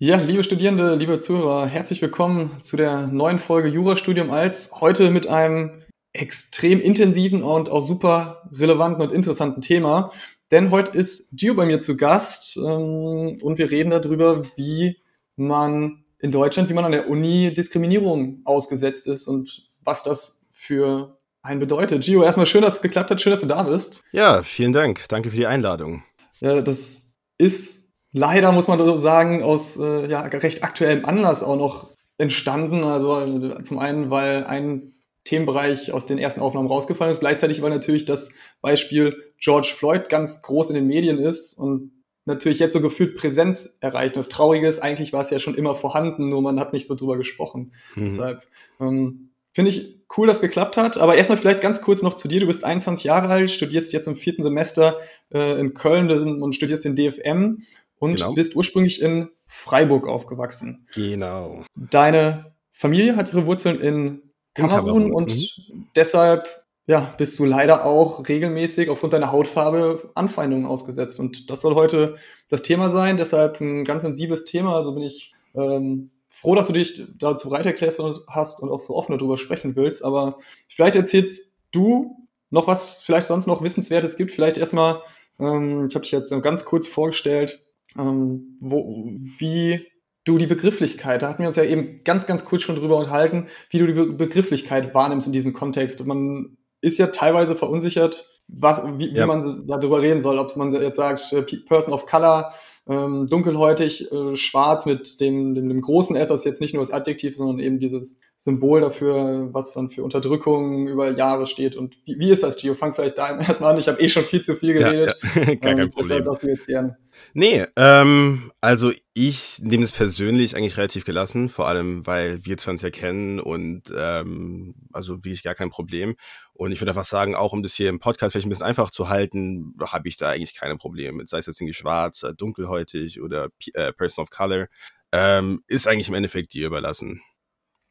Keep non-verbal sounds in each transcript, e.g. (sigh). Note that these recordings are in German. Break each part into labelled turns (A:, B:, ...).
A: Ja, liebe Studierende, liebe Zuhörer, herzlich willkommen zu der neuen Folge Jurastudium als heute mit einem extrem intensiven und auch super relevanten und interessanten Thema. Denn heute ist Gio bei mir zu Gast ähm, und wir reden darüber, wie man in Deutschland, wie man an der Uni Diskriminierung ausgesetzt ist und was das für einen bedeutet. Gio, erstmal schön, dass es geklappt hat, schön, dass du da bist.
B: Ja, vielen Dank. Danke für die Einladung.
A: Ja, das ist leider, muss man so sagen, aus äh, ja, recht aktuellem Anlass auch noch entstanden. Also äh, zum einen, weil ein Themenbereich aus den ersten Aufnahmen rausgefallen ist, gleichzeitig, weil natürlich das Beispiel George Floyd ganz groß in den Medien ist und natürlich jetzt so gefühlt Präsenz erreicht. Und das Traurige ist, eigentlich war es ja schon immer vorhanden, nur man hat nicht so drüber gesprochen. Mhm. Deshalb ähm, finde ich cool, dass es geklappt hat. Aber erstmal vielleicht ganz kurz noch zu dir. Du bist 21 Jahre alt, studierst jetzt im vierten Semester äh, in Köln und studierst den DFM und genau. bist ursprünglich in Freiburg aufgewachsen.
B: Genau.
A: Deine Familie hat ihre Wurzeln in Kamerun, Kamerun. und mhm. deshalb ja, bist du leider auch regelmäßig aufgrund deiner Hautfarbe Anfeindungen ausgesetzt. Und das soll heute das Thema sein. Deshalb ein ganz sensibles Thema. Also bin ich ähm, froh, dass du dich dazu bereit erklärst hast und auch so offen darüber sprechen willst. Aber vielleicht erzählst du noch was vielleicht sonst noch Wissenswertes gibt. Vielleicht erstmal, ähm, ich habe dich jetzt ganz kurz vorgestellt, ähm, wo, wie du die Begrifflichkeit, da hatten wir uns ja eben ganz, ganz kurz schon drüber unterhalten, wie du die Be Begrifflichkeit wahrnimmst in diesem Kontext. Man ist ja teilweise verunsichert, was, wie, ja. wie man darüber reden soll, ob man jetzt sagt, äh, Person of Color, ähm, dunkelhäutig, äh, schwarz mit dem, dem, dem großen S, das ist jetzt nicht nur das Adjektiv, sondern eben dieses Symbol dafür, was dann für Unterdrückung über Jahre steht. Und wie, wie ist das, Gio? Fang vielleicht da (laughs) erstmal an. Ich habe eh schon viel zu viel geredet.
B: Ja, ja. (laughs) Gar kein ähm, Problem.
A: Deshalb darfst du jetzt gern.
B: Nee, ähm, also ich nehme es persönlich eigentlich relativ gelassen, vor allem weil wir uns ja kennen und ähm, also wirklich gar kein Problem. Und ich würde einfach sagen, auch um das hier im Podcast vielleicht ein bisschen einfach zu halten, habe ich da eigentlich keine Probleme mit, sei es jetzt irgendwie schwarz, äh, dunkelhäutig oder äh, Person of Color. Ähm, ist eigentlich im Endeffekt dir überlassen.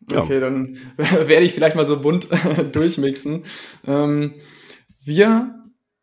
A: Ja. Okay, dann (laughs) werde ich vielleicht mal so bunt (laughs) durchmixen. Ähm, wir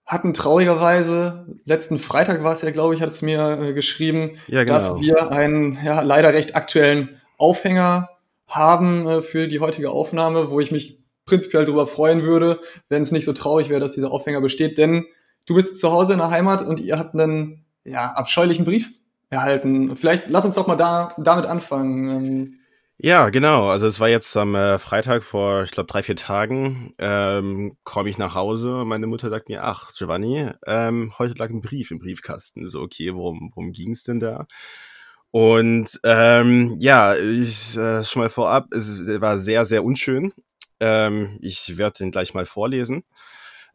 A: hatten traurigerweise, letzten Freitag war es ja, glaube ich, hat es mir äh, geschrieben, ja, genau. dass wir einen ja, leider recht aktuellen Aufhänger haben äh, für die heutige Aufnahme, wo ich mich prinzipiell darüber freuen würde, wenn es nicht so traurig wäre, dass dieser Aufhänger besteht. Denn du bist zu Hause in der Heimat und ihr habt einen ja, abscheulichen Brief erhalten. Vielleicht lass uns doch mal da, damit anfangen. Ähm,
B: ja, genau. Also es war jetzt am äh, Freitag vor, ich glaube, drei, vier Tagen, ähm, komme ich nach Hause. Meine Mutter sagt mir, ach, Giovanni, ähm, heute lag ein Brief im Briefkasten. So, okay, worum, worum ging es denn da? Und ähm, ja, ich äh, schon mal vorab, es war sehr, sehr unschön. Ähm, ich werde den gleich mal vorlesen.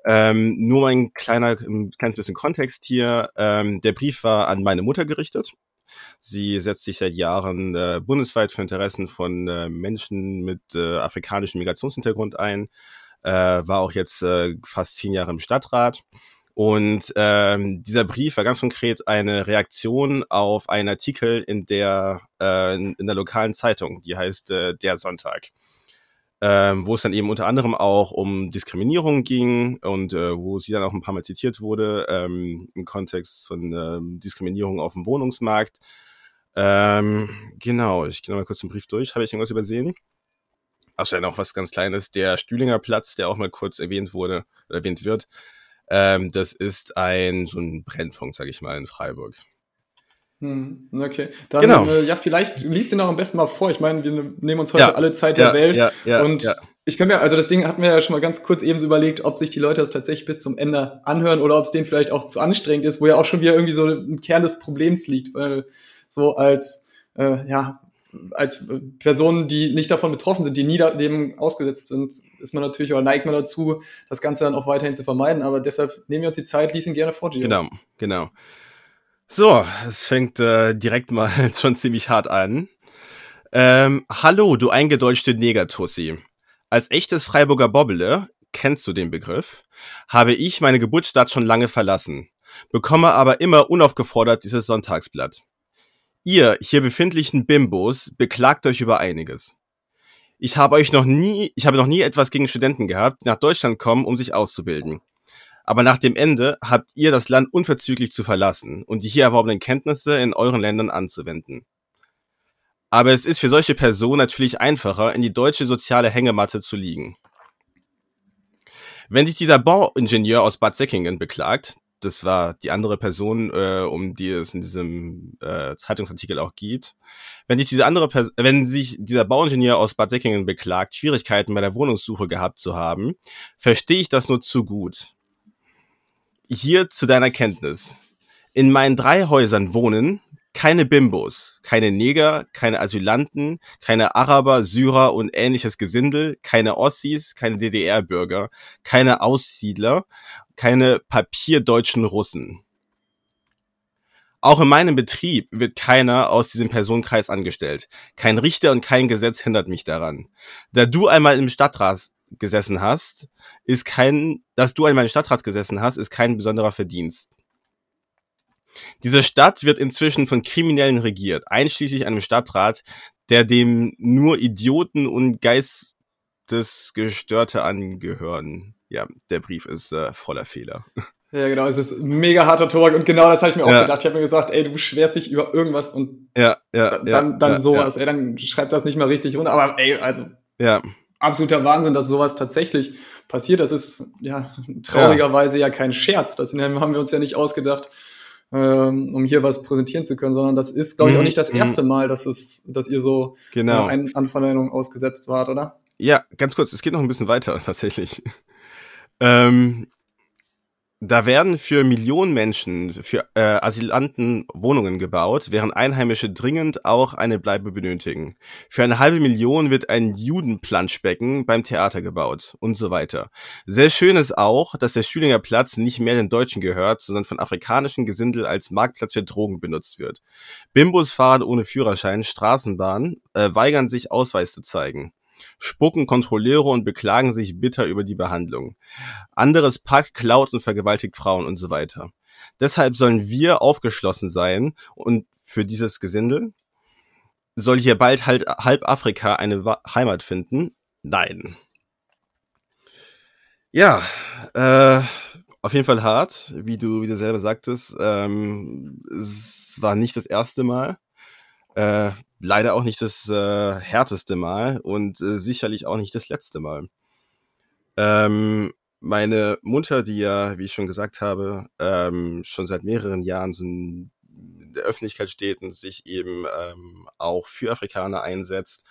B: Ähm, nur ein kleiner, ein kleines bisschen Kontext hier. Ähm, der Brief war an meine Mutter gerichtet. Sie setzt sich seit Jahren äh, bundesweit für Interessen von äh, Menschen mit äh, afrikanischem Migrationshintergrund ein, äh, war auch jetzt äh, fast zehn Jahre im Stadtrat. Und ähm, dieser Brief war ganz konkret eine Reaktion auf einen Artikel in der, äh, in, in der lokalen Zeitung, die heißt Der Sonntag ähm, wo es dann eben unter anderem auch um Diskriminierung ging und äh, wo sie dann auch ein paar Mal zitiert wurde ähm, im Kontext von ähm, Diskriminierung auf dem Wohnungsmarkt. Ähm, genau, ich gehe noch mal kurz den Brief durch. Habe ich irgendwas übersehen? Achso, ja, noch was ganz Kleines. Der Stühlinger Platz, der auch mal kurz erwähnt wurde, erwähnt wird. Ähm, das ist ein, so ein Brennpunkt, sage ich mal, in Freiburg.
A: Hm, okay. Dann, genau. Äh, ja, vielleicht liest ihn auch am besten mal vor. Ich meine, wir nehmen uns heute ja. alle Zeit der ja, Welt. Ja, ja, und ich kann mir, also das Ding hatten wir ja schon mal ganz kurz eben so überlegt, ob sich die Leute das tatsächlich bis zum Ende anhören oder ob es denen vielleicht auch zu anstrengend ist, wo ja auch schon wieder irgendwie so ein Kern des Problems liegt. Weil so als, äh, ja, als Personen, die nicht davon betroffen sind, die nie dem ausgesetzt sind, ist man natürlich oder neigt man dazu, das Ganze dann auch weiterhin zu vermeiden. Aber deshalb nehmen wir uns die Zeit, lies ihn gerne vor,
B: Gio. Genau, genau. So, es fängt äh, direkt mal (laughs) schon ziemlich hart an. Ähm, hallo, du eingedeutschte Negertussi. Als echtes Freiburger Bobbele, kennst du den Begriff, habe ich meine Geburtsstadt schon lange verlassen, bekomme aber immer unaufgefordert dieses Sonntagsblatt. Ihr hier befindlichen Bimbos beklagt euch über einiges. Ich habe euch noch nie, ich habe noch nie etwas gegen Studenten gehabt, die nach Deutschland kommen, um sich auszubilden. Aber nach dem Ende habt ihr das Land unverzüglich zu verlassen und die hier erworbenen Kenntnisse in euren Ländern anzuwenden. Aber es ist für solche Personen natürlich einfacher, in die deutsche soziale Hängematte zu liegen. Wenn sich dieser Bauingenieur aus Bad Säckingen beklagt, das war die andere Person, äh, um die es in diesem äh, Zeitungsartikel auch geht. Wenn sich diese andere wenn sich dieser Bauingenieur aus Bad Säckingen beklagt, Schwierigkeiten bei der Wohnungssuche gehabt zu haben, verstehe ich das nur zu gut. Hier zu deiner Kenntnis. In meinen drei Häusern wohnen keine Bimbos, keine Neger, keine Asylanten, keine Araber, Syrer und ähnliches Gesindel, keine Ossis, keine DDR-Bürger, keine Aussiedler, keine papierdeutschen Russen. Auch in meinem Betrieb wird keiner aus diesem Personenkreis angestellt. Kein Richter und kein Gesetz hindert mich daran. Da du einmal im Stadtrat gesessen hast, ist kein, dass du einmal im Stadtrat gesessen hast, ist kein besonderer Verdienst. Diese Stadt wird inzwischen von Kriminellen regiert, einschließlich einem Stadtrat, der dem nur Idioten und Geistesgestörte angehören. Ja, der Brief ist äh, voller Fehler.
A: Ja, genau, es ist mega harter Tobak und genau das habe ich mir auch ja. gedacht. Ich habe mir gesagt, ey, du beschwerst dich über irgendwas und
B: ja, ja,
A: dann, dann
B: ja,
A: sowas, ey, dann schreib das nicht mal richtig runter. Aber ey, also
B: ja.
A: Absoluter Wahnsinn, dass sowas tatsächlich passiert. Das ist ja traurigerweise ja, kein Scherz. Das haben wir uns ja nicht ausgedacht ähm, um hier was präsentieren zu können, sondern das ist, glaube ich, auch mhm, nicht das mhm. erste Mal, dass es, dass ihr so
B: genau.
A: äh, Anverleihung ausgesetzt wart, oder?
B: Ja, ganz kurz, es geht noch ein bisschen weiter (laughs) tatsächlich. Ähm, da werden für Millionen Menschen, für äh, Asylanten Wohnungen gebaut, während Einheimische dringend auch eine Bleibe benötigen. Für eine halbe Million wird ein Judenplanschbecken beim Theater gebaut und so weiter. Sehr schön ist auch, dass der Schülinger Platz nicht mehr den Deutschen gehört, sondern von afrikanischen Gesindel als Marktplatz für Drogen benutzt wird. Bimbos fahren ohne Führerschein Straßenbahn, äh, weigern sich Ausweis zu zeigen spucken Kontrolleure und beklagen sich bitter über die Behandlung. Anderes Pack klaut und vergewaltigt Frauen und so weiter. Deshalb sollen wir aufgeschlossen sein und für dieses Gesindel soll hier bald halt halb Afrika eine Heimat finden? Nein. Ja, äh, auf jeden Fall hart, wie du, wie du selber sagtest. Ähm, es war nicht das erste Mal. Äh, leider auch nicht das äh, härteste Mal und äh, sicherlich auch nicht das letzte Mal. Ähm, meine Mutter, die ja, wie ich schon gesagt habe, ähm, schon seit mehreren Jahren in der Öffentlichkeit steht und sich eben ähm, auch für Afrikaner einsetzt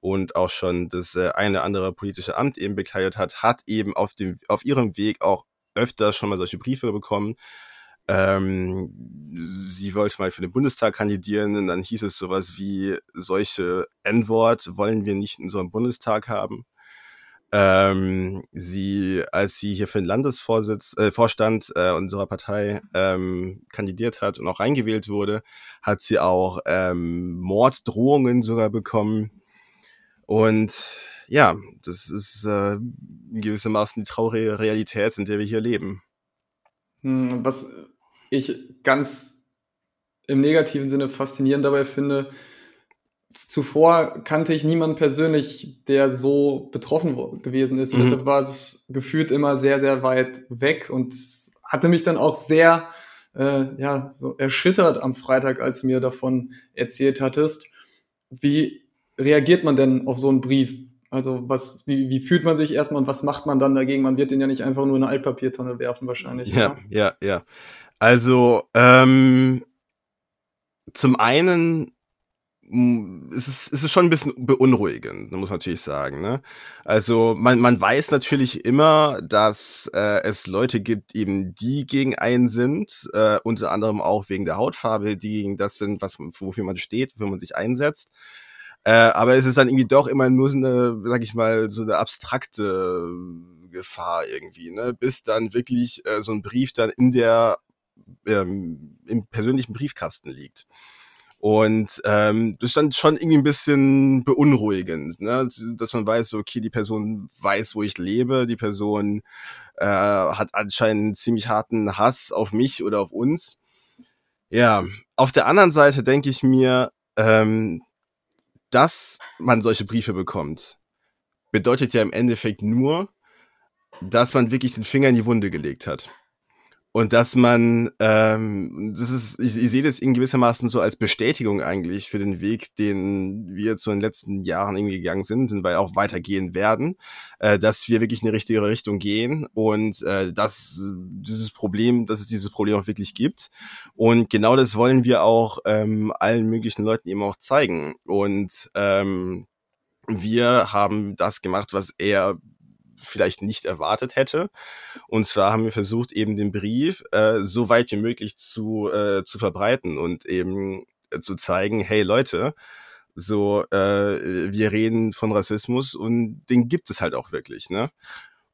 B: und auch schon das äh, eine andere politische Amt eben bekleidet hat, hat eben auf dem auf ihrem Weg auch öfter schon mal solche Briefe bekommen, ähm, sie wollte mal für den Bundestag kandidieren und dann hieß es sowas wie, solche N-Wort wollen wir nicht in einem Bundestag haben. Ähm, sie, als sie hier für den Landesvorsitz, äh, Vorstand äh, unserer Partei ähm, kandidiert hat und auch reingewählt wurde, hat sie auch ähm, Morddrohungen sogar bekommen. Und ja, das ist äh, gewissermaßen die traurige Realität, in der wir hier leben.
A: Hm, was ich ganz im negativen Sinne faszinierend dabei finde, zuvor kannte ich niemanden persönlich, der so betroffen gewesen ist. Und mhm. deshalb war es gefühlt immer sehr, sehr weit weg und hatte mich dann auch sehr äh, ja, so erschüttert am Freitag, als du mir davon erzählt hattest. Wie reagiert man denn auf so einen Brief? Also was, wie, wie fühlt man sich erstmal und was macht man dann dagegen? Man wird den ja nicht einfach nur in eine Altpapiertonne werfen wahrscheinlich.
B: Ja, ja, ja. Also, ähm, zum einen mm, es ist, es ist schon ein bisschen beunruhigend, muss man natürlich sagen. Ne? Also man, man weiß natürlich immer, dass äh, es Leute gibt, eben die gegen einen sind, äh, unter anderem auch wegen der Hautfarbe, die gegen das sind, was, wofür man steht, wofür man sich einsetzt. Äh, aber es ist dann irgendwie doch immer nur so eine, sag ich mal, so eine abstrakte Gefahr irgendwie, ne? Bis dann wirklich äh, so ein Brief dann in der ähm, im persönlichen Briefkasten liegt. Und ähm, das ist dann schon irgendwie ein bisschen beunruhigend, ne? dass man weiß, okay, die Person weiß, wo ich lebe, die Person äh, hat anscheinend ziemlich harten Hass auf mich oder auf uns. Ja, auf der anderen Seite denke ich mir, ähm, dass man solche Briefe bekommt, bedeutet ja im Endeffekt nur, dass man wirklich den Finger in die Wunde gelegt hat. Und dass man, ähm, das ist, ich, ich sehe das in gewissermaßen so als Bestätigung eigentlich für den Weg, den wir in den letzten Jahren irgendwie gegangen sind und weil auch weitergehen werden, äh, dass wir wirklich in die richtige Richtung gehen und äh, dass dieses Problem, dass es dieses Problem auch wirklich gibt. Und genau das wollen wir auch ähm, allen möglichen Leuten eben auch zeigen. Und ähm, wir haben das gemacht, was er vielleicht nicht erwartet hätte. Und zwar haben wir versucht, eben den Brief äh, so weit wie möglich zu, äh, zu verbreiten und eben äh, zu zeigen, hey Leute, so, äh, wir reden von Rassismus und den gibt es halt auch wirklich, ne?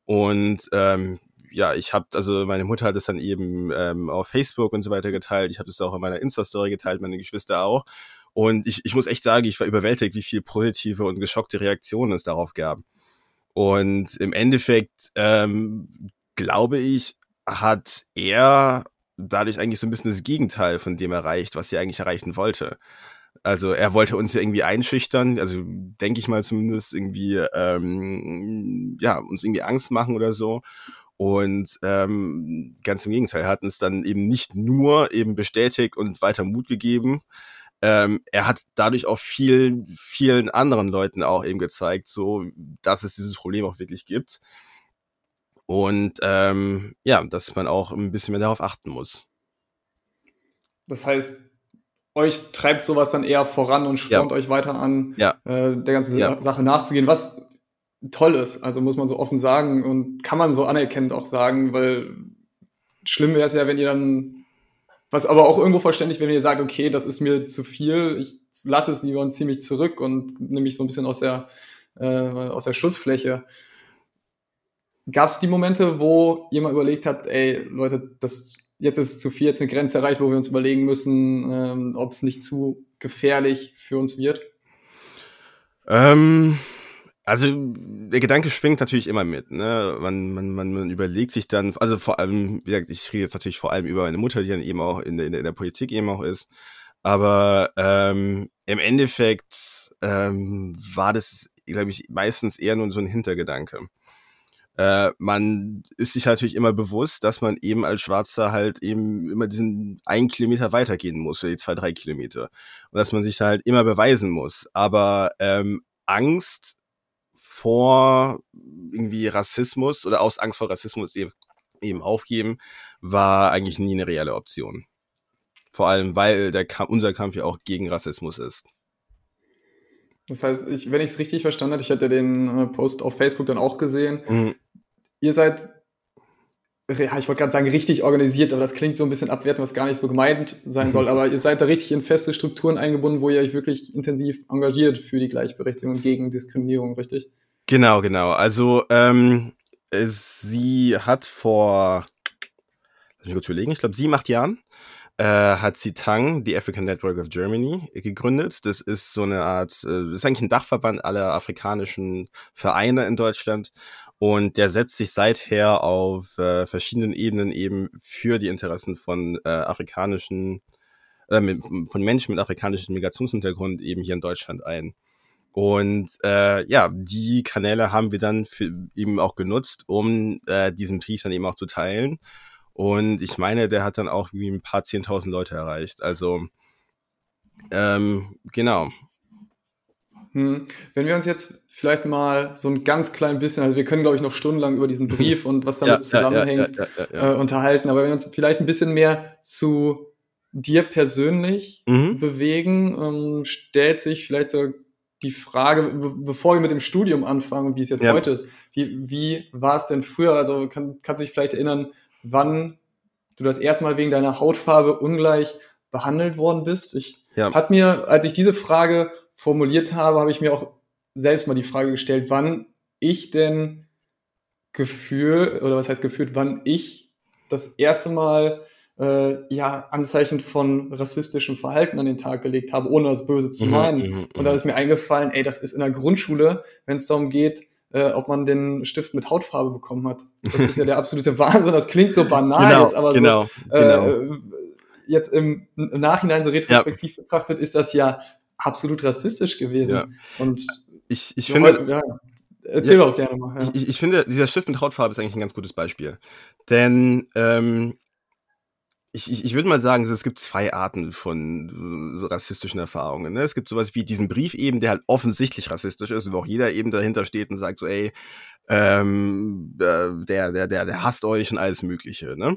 B: Und ähm, ja, ich habe, also meine Mutter hat es dann eben ähm, auf Facebook und so weiter geteilt. Ich habe es auch in meiner Insta-Story geteilt, meine Geschwister auch. Und ich, ich muss echt sagen, ich war überwältigt, wie viel positive und geschockte Reaktionen es darauf gab. Und im Endeffekt, ähm, glaube ich, hat er dadurch eigentlich so ein bisschen das Gegenteil von dem erreicht, was er eigentlich erreichen wollte. Also er wollte uns ja irgendwie einschüchtern, also denke ich mal zumindest irgendwie, ähm, ja, uns irgendwie Angst machen oder so. Und ähm, ganz im Gegenteil, er hat uns dann eben nicht nur eben bestätigt und weiter Mut gegeben, ähm, er hat dadurch auch vielen, vielen anderen Leuten auch eben gezeigt, so, dass es dieses Problem auch wirklich gibt. Und ähm, ja, dass man auch ein bisschen mehr darauf achten muss.
A: Das heißt, euch treibt sowas dann eher voran und spornt ja. euch weiter an,
B: ja.
A: äh, der ganzen ja. Sache nachzugehen, was toll ist. Also muss man so offen sagen und kann man so anerkennend auch sagen, weil schlimm wäre es ja, wenn ihr dann was aber auch irgendwo verständlich, wenn ihr sagt, okay, das ist mir zu viel, ich lasse es lieber und ziehe mich zurück und nehme mich so ein bisschen aus der, äh, aus der Schussfläche. Gab es die Momente, wo jemand überlegt hat, ey, Leute, das, jetzt ist zu viel, jetzt eine Grenze erreicht, wo wir uns überlegen müssen, ähm, ob es nicht zu gefährlich für uns wird?
B: Ähm, also der Gedanke schwingt natürlich immer mit. Ne? Man, man, man, man überlegt sich dann, also vor allem, wie gesagt, ich rede jetzt natürlich vor allem über meine Mutter, die dann eben auch in der, in der, Politik eben auch ist. Aber ähm, im Endeffekt ähm, war das, glaube ich, meistens eher nur so ein Hintergedanke. Äh, man ist sich natürlich immer bewusst, dass man eben als Schwarzer halt eben immer diesen einen Kilometer weitergehen muss, oder die zwei, drei Kilometer. Und dass man sich halt immer beweisen muss. Aber ähm, Angst vor irgendwie Rassismus oder aus Angst vor Rassismus eben, eben aufgeben, war eigentlich nie eine reelle Option. Vor allem, weil der unser Kampf ja auch gegen Rassismus ist.
A: Das heißt, ich, wenn ich es richtig verstanden habe, ich hatte den äh, Post auf Facebook dann auch gesehen. Mhm. Ihr seid, ja, ich wollte gerade sagen, richtig organisiert, aber das klingt so ein bisschen abwertend, was gar nicht so gemeint sein soll. (laughs) aber ihr seid da richtig in feste Strukturen eingebunden, wo ihr euch wirklich intensiv engagiert für die Gleichberechtigung und gegen Diskriminierung, richtig?
B: Genau, genau. Also ähm, sie hat vor, lass mich kurz überlegen, ich glaube sieben, acht Jahren äh, hat sie Tang, die African Network of Germany, gegründet. Das ist so eine Art, äh, das ist eigentlich ein Dachverband aller afrikanischen Vereine in Deutschland. Und der setzt sich seither auf äh, verschiedenen Ebenen eben für die Interessen von äh, afrikanischen, äh, mit, von Menschen mit afrikanischem Migrationshintergrund eben hier in Deutschland ein. Und äh, ja, die Kanäle haben wir dann für, eben auch genutzt, um äh, diesen Brief dann eben auch zu teilen. Und ich meine, der hat dann auch wie ein paar zehntausend Leute erreicht. Also ähm, genau.
A: Hm. Wenn wir uns jetzt vielleicht mal so ein ganz klein bisschen, also wir können, glaube ich, noch stundenlang über diesen (laughs) Brief und was damit ja, zusammenhängt ja, ja, äh, unterhalten, aber wenn wir uns vielleicht ein bisschen mehr zu dir persönlich mhm. bewegen, ähm, stellt sich vielleicht so die Frage, bevor wir mit dem Studium anfangen, wie es jetzt ja. heute ist, wie, wie war es denn früher? Also kann, kannst du dich vielleicht erinnern, wann du das erste Mal wegen deiner Hautfarbe ungleich behandelt worden bist? Ich ja. hat mir, als ich diese Frage formuliert habe, habe ich mir auch selbst mal die Frage gestellt, wann ich denn gefühlt, oder was heißt gefühlt, wann ich das erste Mal äh, ja, Anzeichen von rassistischem Verhalten an den Tag gelegt habe, ohne das Böse zu mhm, meinen. Mhm, und da mhm. ist mir eingefallen, ey, das ist in der Grundschule, wenn es darum geht, äh, ob man den Stift mit Hautfarbe bekommen hat. Das ist ja der (laughs) absolute Wahnsinn. Das klingt so banal
B: genau,
A: jetzt, aber
B: genau,
A: so, äh, genau. jetzt im, im, Nachhinein so retrospektiv ja. betrachtet, ist das ja absolut rassistisch gewesen. Ja. Und
B: ich, ich finde, heute,
A: ja, erzähl ja, doch gerne mal.
B: Ja. Ich, ich, finde, dieser Stift mit Hautfarbe ist eigentlich ein ganz gutes Beispiel. Denn ähm, ich, ich, ich würde mal sagen, es gibt zwei Arten von rassistischen Erfahrungen. Ne? Es gibt sowas wie diesen Brief eben, der halt offensichtlich rassistisch ist, wo auch jeder eben dahinter steht und sagt so, ey, ähm, äh, der, der, der, der hasst euch und alles Mögliche. Ne?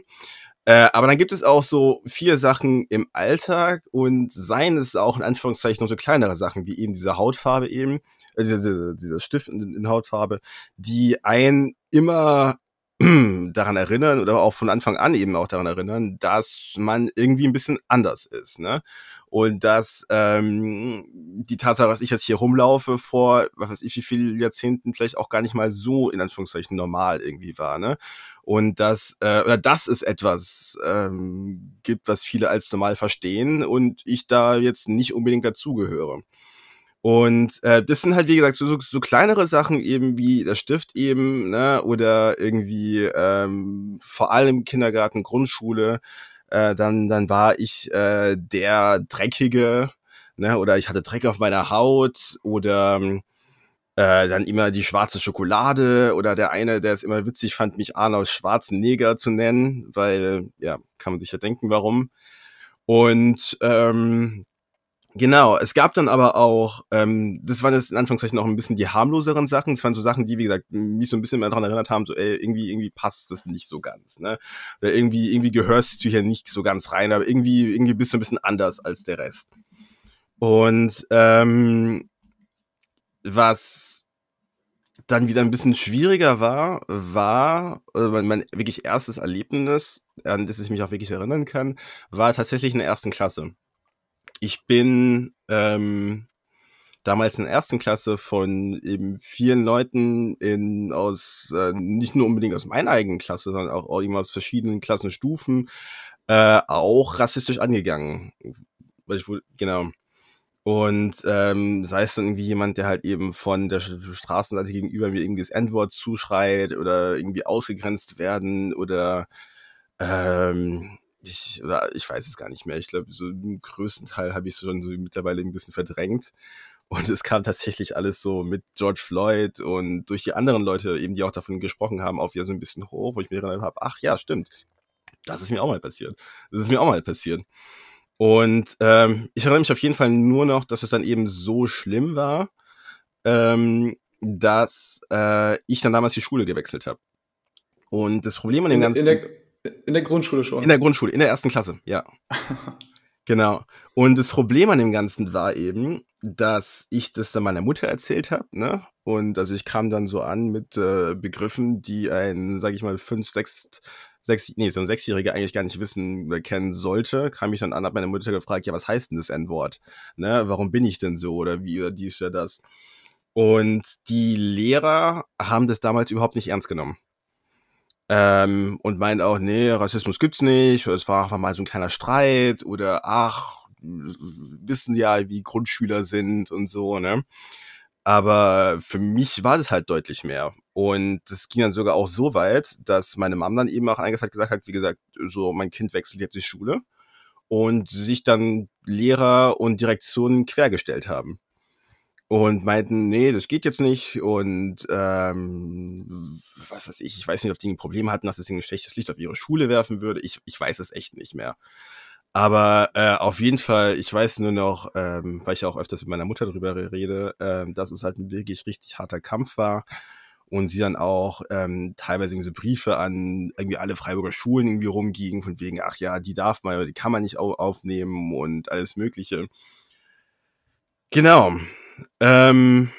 B: Äh, aber dann gibt es auch so vier Sachen im Alltag und seien es auch in Anführungszeichen noch so kleinere Sachen, wie eben diese Hautfarbe eben, äh, diese, dieser Stift in, in Hautfarbe, die ein immer (clears throat) daran erinnern oder auch von Anfang an eben auch daran erinnern, dass man irgendwie ein bisschen anders ist, ne? Und dass ähm, die Tatsache, dass ich jetzt hier rumlaufe vor, was weiß ich, wie viele Jahrzehnten vielleicht auch gar nicht mal so in Anführungszeichen normal irgendwie war, ne? Und dass, äh, oder dass es etwas ähm, gibt, was viele als normal verstehen und ich da jetzt nicht unbedingt dazugehöre. Und äh, das sind halt, wie gesagt, so, so kleinere Sachen eben wie der Stift eben, ne, oder irgendwie ähm, vor allem Kindergarten, Grundschule, äh, dann, dann war ich äh, der Dreckige, ne, oder ich hatte Dreck auf meiner Haut oder äh, dann immer die schwarze Schokolade oder der eine, der es immer witzig fand, mich Arnos schwarzen Neger zu nennen, weil, ja, kann man sich ja denken, warum. Und ähm, Genau, es gab dann aber auch, ähm, das waren jetzt in Anführungszeichen auch ein bisschen die harmloseren Sachen. Es waren so Sachen, die, wie gesagt, mich so ein bisschen mehr daran erinnert haben, so, ey, irgendwie, irgendwie passt das nicht so ganz, ne? Oder irgendwie, irgendwie gehörst du hier nicht so ganz rein, aber irgendwie, irgendwie bist du ein bisschen anders als der Rest. Und ähm, was dann wieder ein bisschen schwieriger war, war also mein, mein wirklich erstes Erlebnis, an das ich mich auch wirklich erinnern kann, war tatsächlich in der ersten Klasse ich bin ähm, damals in der ersten Klasse von eben vielen Leuten in aus äh, nicht nur unbedingt aus meiner eigenen Klasse, sondern auch, auch aus verschiedenen Klassenstufen äh, auch rassistisch angegangen. Weil ich wohl, genau. Und ähm, sei es dann irgendwie jemand, der halt eben von der Straßenseite gegenüber mir irgendwie das N-Wort zuschreit oder irgendwie ausgegrenzt werden oder ähm, ich, oder ich weiß es gar nicht mehr. Ich glaube, so im größten Teil habe ich es schon so mittlerweile ein bisschen verdrängt. Und es kam tatsächlich alles so mit George Floyd und durch die anderen Leute, eben die auch davon gesprochen haben, auch wieder so ein bisschen hoch, wo ich mir erinnert habe, ach ja, stimmt. Das ist mir auch mal passiert. Das ist mir auch mal passiert. Und ähm, ich erinnere mich auf jeden Fall nur noch, dass es dann eben so schlimm war, ähm, dass äh, ich dann damals die Schule gewechselt habe. Und das Problem an dem
A: ganzen... In der, in der Grundschule schon.
B: In der Grundschule, in der ersten Klasse, ja. (laughs) genau. Und das Problem an dem Ganzen war eben, dass ich das dann meiner Mutter erzählt habe, ne? Und also ich kam dann so an mit äh, Begriffen, die ein, sag ich mal, fünf, sechs, sechs, nee, so ein Sechsjähriger eigentlich gar nicht wissen oder kennen sollte, kam ich dann an, hat meine Mutter gefragt, ja, was heißt denn das N-Wort? Ne? Warum bin ich denn so? Oder wie, oder dies oder das? Und die Lehrer haben das damals überhaupt nicht ernst genommen. Ähm, und meint auch, nee, Rassismus gibt's nicht, es war einfach mal so ein kleiner Streit oder ach, wissen ja, wie Grundschüler sind und so, ne? Aber für mich war das halt deutlich mehr. Und das ging dann sogar auch so weit, dass meine Mom dann eben auch eingesagt gesagt hat, wie gesagt, so mein Kind wechselt jetzt die Schule und sich dann Lehrer und Direktionen quergestellt haben und meinten, nee, das geht jetzt nicht und ähm, was weiß ich, ich weiß nicht, ob die ein Problem hatten, dass es ein schlechtes Licht auf ihre Schule werfen würde. Ich, ich weiß es echt nicht mehr. Aber äh, auf jeden Fall, ich weiß nur noch, ähm, weil ich auch öfters mit meiner Mutter darüber rede, äh, dass es halt ein wirklich richtig harter Kampf war und sie dann auch ähm, teilweise diese Briefe an irgendwie alle Freiburger Schulen irgendwie rumgingen, von wegen, ach ja, die darf man, die kann man nicht aufnehmen und alles Mögliche. Genau. Ähm,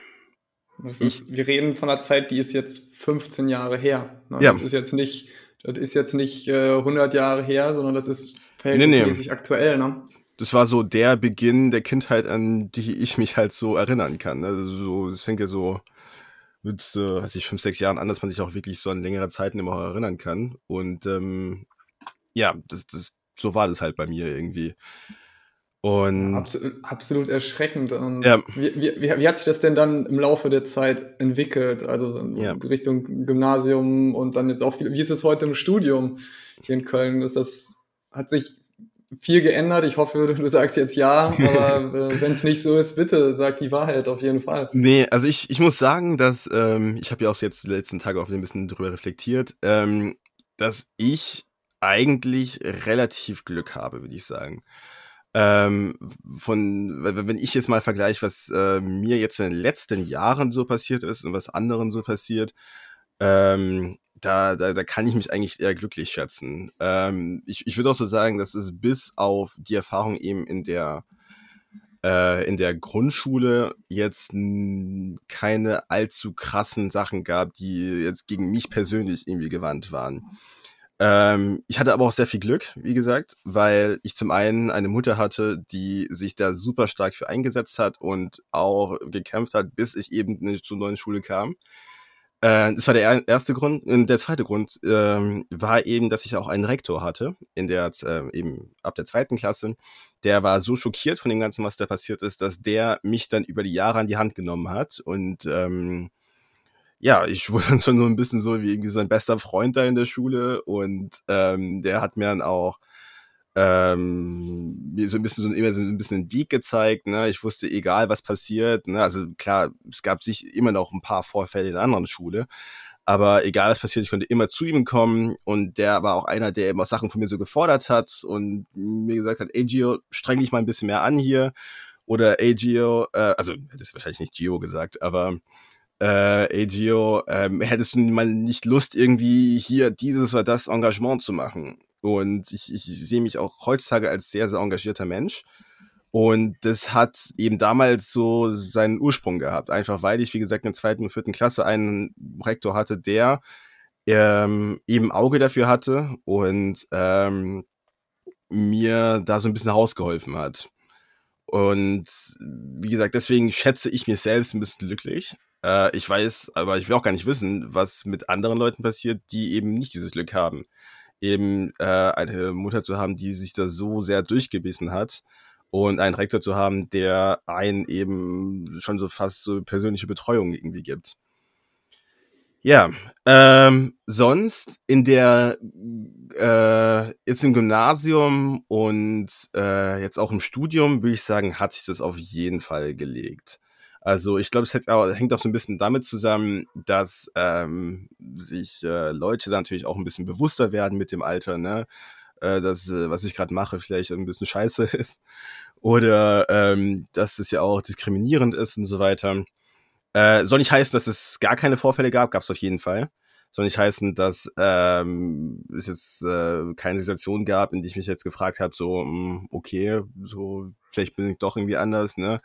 A: ist, wir reden von einer Zeit, die ist jetzt 15 Jahre her. Ne? Ja. Das ist jetzt nicht, das ist jetzt nicht äh, 100 Jahre her, sondern das ist verhältnismäßig nee, nee. aktuell. Ne?
B: Das war so der Beginn der Kindheit, an die ich mich halt so erinnern kann. Also so, das fängt ja so mit, äh, weiß ich, fünf, sechs Jahren an, dass man sich auch wirklich so an längere Zeiten immer auch erinnern kann. Und ähm, ja, das, das, so war das halt bei mir irgendwie. Und
A: absolut, absolut erschreckend. Und ja. wie, wie, wie, hat sich das denn dann im Laufe der Zeit entwickelt? Also in ja. Richtung Gymnasium und dann jetzt auch viel, wie ist es heute im Studium hier in Köln? Ist das, hat sich viel geändert? Ich hoffe, du sagst jetzt ja, aber (laughs) äh, wenn es nicht so ist, bitte sag die Wahrheit auf jeden Fall.
B: Nee, also ich, ich muss sagen, dass, ähm, ich habe ja auch jetzt die letzten Tage auch ein bisschen drüber reflektiert, ähm, dass ich eigentlich relativ Glück habe, würde ich sagen. Ähm, von, wenn ich jetzt mal vergleiche, was äh, mir jetzt in den letzten Jahren so passiert ist und was anderen so passiert, ähm, da, da, da kann ich mich eigentlich eher glücklich schätzen. Ähm, ich ich würde auch so sagen, dass es bis auf die Erfahrung eben in der äh, in der Grundschule jetzt keine allzu krassen Sachen gab, die jetzt gegen mich persönlich irgendwie gewandt waren. Ähm, ich hatte aber auch sehr viel Glück, wie gesagt, weil ich zum einen eine Mutter hatte, die sich da super stark für eingesetzt hat und auch gekämpft hat, bis ich eben zur neuen Schule kam. Äh, das war der erste Grund. Und der zweite Grund ähm, war eben, dass ich auch einen Rektor hatte, in der äh, eben ab der zweiten Klasse. Der war so schockiert von dem Ganzen, was da passiert ist, dass der mich dann über die Jahre an die Hand genommen hat und ähm, ja, ich wurde dann schon so ein bisschen so wie irgendwie sein bester Freund da in der Schule und ähm, der hat mir dann auch ähm, mir so ein bisschen so immer so ein bisschen den Weg gezeigt. Ne? Ich wusste, egal was passiert. Ne? Also klar, es gab sich immer noch ein paar Vorfälle in der anderen Schule. Aber egal was passiert, ich konnte immer zu ihm kommen und der war auch einer, der immer Sachen von mir so gefordert hat und mir gesagt hat, ey Gio, streng dich mal ein bisschen mehr an hier. Oder ey Gio, äh, also das ist wahrscheinlich nicht Gio gesagt, aber äh, ey Gio, ähm, hättest du mal nicht Lust, irgendwie hier dieses oder das Engagement zu machen? Und ich, ich sehe mich auch heutzutage als sehr, sehr engagierter Mensch. Und das hat eben damals so seinen Ursprung gehabt. Einfach weil ich, wie gesagt, in der zweiten und vierten Klasse einen Rektor hatte, der ähm, eben Auge dafür hatte und ähm, mir da so ein bisschen rausgeholfen hat. Und wie gesagt, deswegen schätze ich mich selbst ein bisschen glücklich. Äh, ich weiß, aber ich will auch gar nicht wissen, was mit anderen Leuten passiert, die eben nicht dieses Glück haben eben äh, eine Mutter zu haben, die sich da so sehr durchgebissen hat und einen Rektor zu haben, der einen eben schon so fast so persönliche Betreuung irgendwie gibt. Ja, ähm, sonst in der äh, jetzt im Gymnasium und äh, jetzt auch im Studium würde ich sagen, hat sich das auf jeden Fall gelegt. Also ich glaube, es hängt auch so ein bisschen damit zusammen, dass ähm, sich äh, Leute natürlich auch ein bisschen bewusster werden mit dem Alter, ne? Äh, dass, äh, was ich gerade mache, vielleicht ein bisschen scheiße (laughs) ist. Oder ähm, dass es ja auch diskriminierend ist und so weiter. Äh, soll nicht heißen, dass es gar keine Vorfälle gab, gab es auf jeden Fall. Soll nicht heißen, dass ähm, es jetzt äh, keine Situation gab, in die ich mich jetzt gefragt habe, so, mh, hm, okay, so, vielleicht bin ich doch irgendwie anders, ne?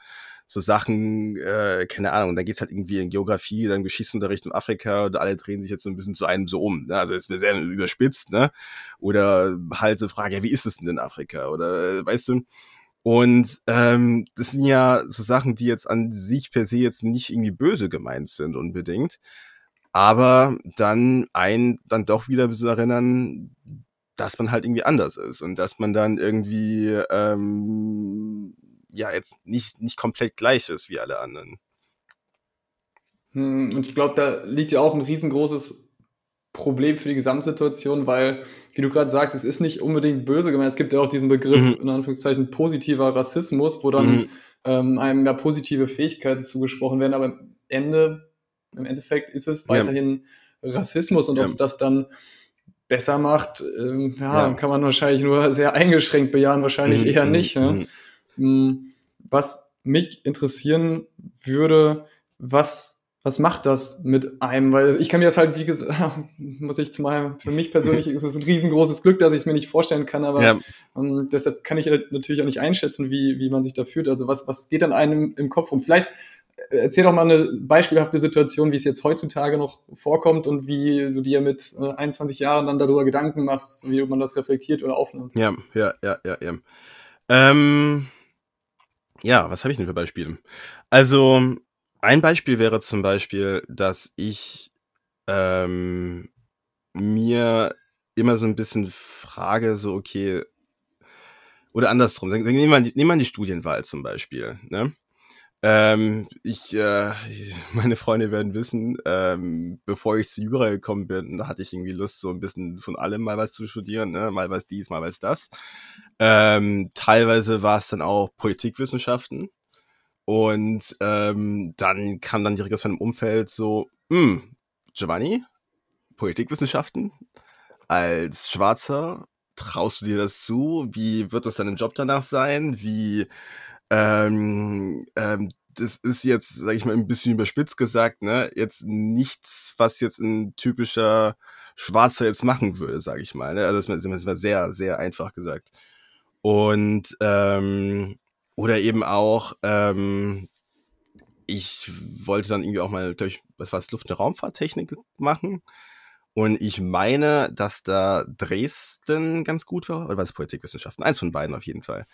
B: So Sachen, äh, keine Ahnung, dann geht's halt irgendwie in Geografie, dann Geschichtsunterricht in Afrika und alle drehen sich jetzt so ein bisschen zu einem so um. Ne? Also ist mir sehr überspitzt, ne? Oder halt so Frage, ja, wie ist es denn in Afrika? Oder äh, weißt du? Und ähm, das sind ja so Sachen, die jetzt an sich per se jetzt nicht irgendwie böse gemeint sind unbedingt. Aber dann ein dann doch wieder zu erinnern, dass man halt irgendwie anders ist und dass man dann irgendwie ähm, ja jetzt nicht, nicht komplett gleich ist wie alle anderen.
A: Hm, und ich glaube, da liegt ja auch ein riesengroßes Problem für die Gesamtsituation, weil, wie du gerade sagst, es ist nicht unbedingt böse gemeint. Es gibt ja auch diesen Begriff, mhm. in Anführungszeichen, positiver Rassismus, wo dann mhm. ähm, einem da positive Fähigkeiten zugesprochen werden, aber im Ende, im Endeffekt ist es weiterhin ja. Rassismus und ja. ob es das dann besser macht, ähm, ja, ja, kann man wahrscheinlich nur sehr eingeschränkt bejahen, wahrscheinlich mhm. eher mhm, nicht. Ja? Hm, was mich interessieren würde, was, was macht das mit einem? Weil ich kann mir das halt, wie gesagt, (laughs) muss ich zumal, für mich persönlich (laughs) ist es ein riesengroßes Glück, dass ich es mir nicht vorstellen kann, aber ja. um, ähm, deshalb kann ich natürlich auch nicht einschätzen, wie, wie man sich da fühlt. Also was, was geht an einem im Kopf rum? Vielleicht äh, erzähl doch mal eine beispielhafte Situation, wie es jetzt heutzutage noch vorkommt und wie du dir mit 21 äh, Jahren dann darüber Gedanken machst, wie man das reflektiert oder aufnimmt.
B: Ja, ja, ja, ja, ja. Ähm ja, was habe ich denn für Beispiele? Also, ein Beispiel wäre zum Beispiel, dass ich ähm, mir immer so ein bisschen frage, so okay, oder andersrum, nehmen wir nehmen wir die Studienwahl zum Beispiel. Ne? Ähm, ich, äh, (laughs) meine Freunde werden wissen, ähm, bevor ich zu Jura gekommen bin, hatte ich irgendwie Lust, so ein bisschen von allem mal was zu studieren, ne? mal was dies, mal was das. Ähm, teilweise war es dann auch Politikwissenschaften. Und ähm, dann kam dann direkt aus meinem Umfeld so, hm, Giovanni, Politikwissenschaften? als Schwarzer, traust du dir das zu? Wie wird das dann Job danach sein? Wie, ähm, ähm, das ist jetzt, sag ich mal, ein bisschen überspitzt gesagt, ne, jetzt nichts, was jetzt ein typischer Schwarzer jetzt machen würde, sag ich mal. Ne? Also das ist mal sehr, sehr einfach gesagt. Und ähm, oder eben auch, ähm, ich wollte dann irgendwie auch mal, glaube ich, was war es, Luft- und Raumfahrttechnik machen. Und ich meine, dass da Dresden ganz gut war. Oder was Politikwissenschaften? Eins von beiden auf jeden Fall.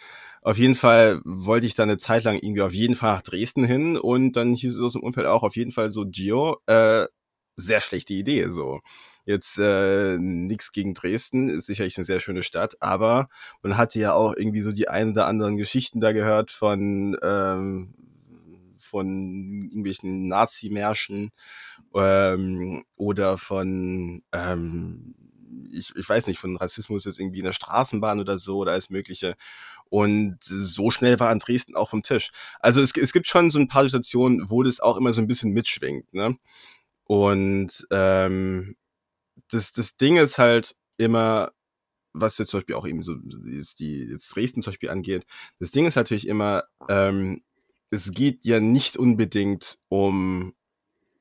B: Auf jeden Fall wollte ich da eine Zeit lang irgendwie auf jeden Fall nach Dresden hin. Und dann hieß es aus dem Umfeld auch auf jeden Fall so, Gio, äh, sehr schlechte Idee, so. Jetzt äh, nichts gegen Dresden, ist sicherlich eine sehr schöne Stadt, aber man hatte ja auch irgendwie so die ein oder anderen Geschichten da gehört von ähm, von irgendwelchen Nazi-Märschen ähm, oder von, ähm, ich, ich weiß nicht, von Rassismus jetzt irgendwie in der Straßenbahn oder so oder alles Mögliche. Und so schnell war an Dresden auch vom Tisch. Also es, es gibt schon so ein paar Situationen, wo das auch immer so ein bisschen mitschwingt. Ne? Und ähm, das, das Ding ist halt immer, was jetzt zum Beispiel auch eben so ist die jetzt Dresden zum Beispiel angeht, das Ding ist natürlich immer, ähm, es geht ja nicht unbedingt um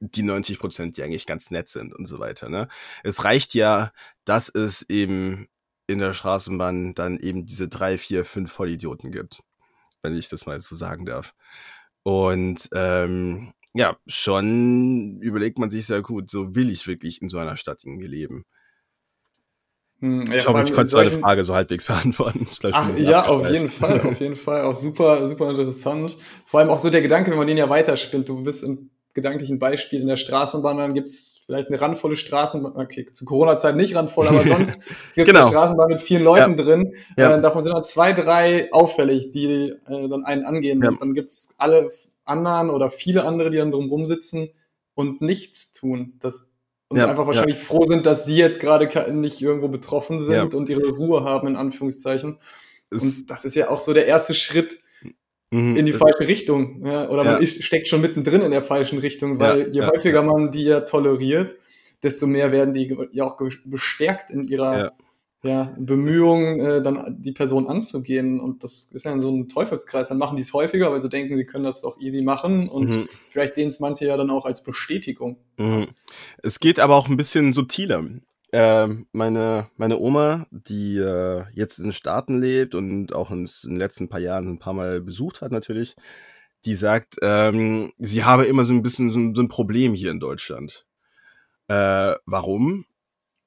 B: die 90 Prozent, die eigentlich ganz nett sind und so weiter. Ne? Es reicht ja, dass es eben in der Straßenbahn dann eben diese drei, vier, fünf Vollidioten gibt, wenn ich das mal so sagen darf. Und ähm, ja, schon überlegt man sich sehr gut, so will ich wirklich in so einer Stadt irgendwie leben. Hm, ja, ich hoffe, ich konnte deine Frage so halbwegs (laughs) beantworten.
A: Ach, ja, auf jeden Fall, auf jeden Fall. Auch super, super interessant. Vor allem auch so der Gedanke, wenn man den ja weiterspinnt. Du bist im gedanklichen Beispiel in der Straßenbahn, dann gibt es vielleicht eine randvolle Straßenbahn, okay, zu Corona-Zeit nicht randvoll, aber (laughs) sonst gibt es genau. eine Straßenbahn mit vielen Leuten ja. drin. Ja. Äh, davon sind dann zwei, drei auffällig, die äh, dann einen angehen. Ja. Dann gibt's alle anderen oder viele andere, die dann drumrum sitzen und nichts tun. Das und ja, einfach wahrscheinlich ja. froh sind, dass sie jetzt gerade nicht irgendwo betroffen sind ja. und ihre Ruhe haben, in Anführungszeichen. Es und das ist ja auch so der erste Schritt mhm. in die falsche Richtung. Oder man ist, steckt schon mittendrin in der falschen Richtung, weil je häufiger man die ja toleriert, desto mehr werden die ja auch bestärkt in ihrer ja, Bemühungen, äh, dann die Person anzugehen. Und das ist ja so ein Teufelskreis. Dann machen die es häufiger, weil sie denken, sie können das auch easy machen. Und mhm. vielleicht sehen es manche ja dann auch als Bestätigung.
B: Mhm. Es geht aber auch ein bisschen subtiler. Äh, meine, meine Oma, die äh, jetzt in den Staaten lebt und auch in den letzten paar Jahren ein paar Mal besucht hat natürlich, die sagt, ähm, sie habe immer so ein bisschen so, so ein Problem hier in Deutschland. Äh, warum?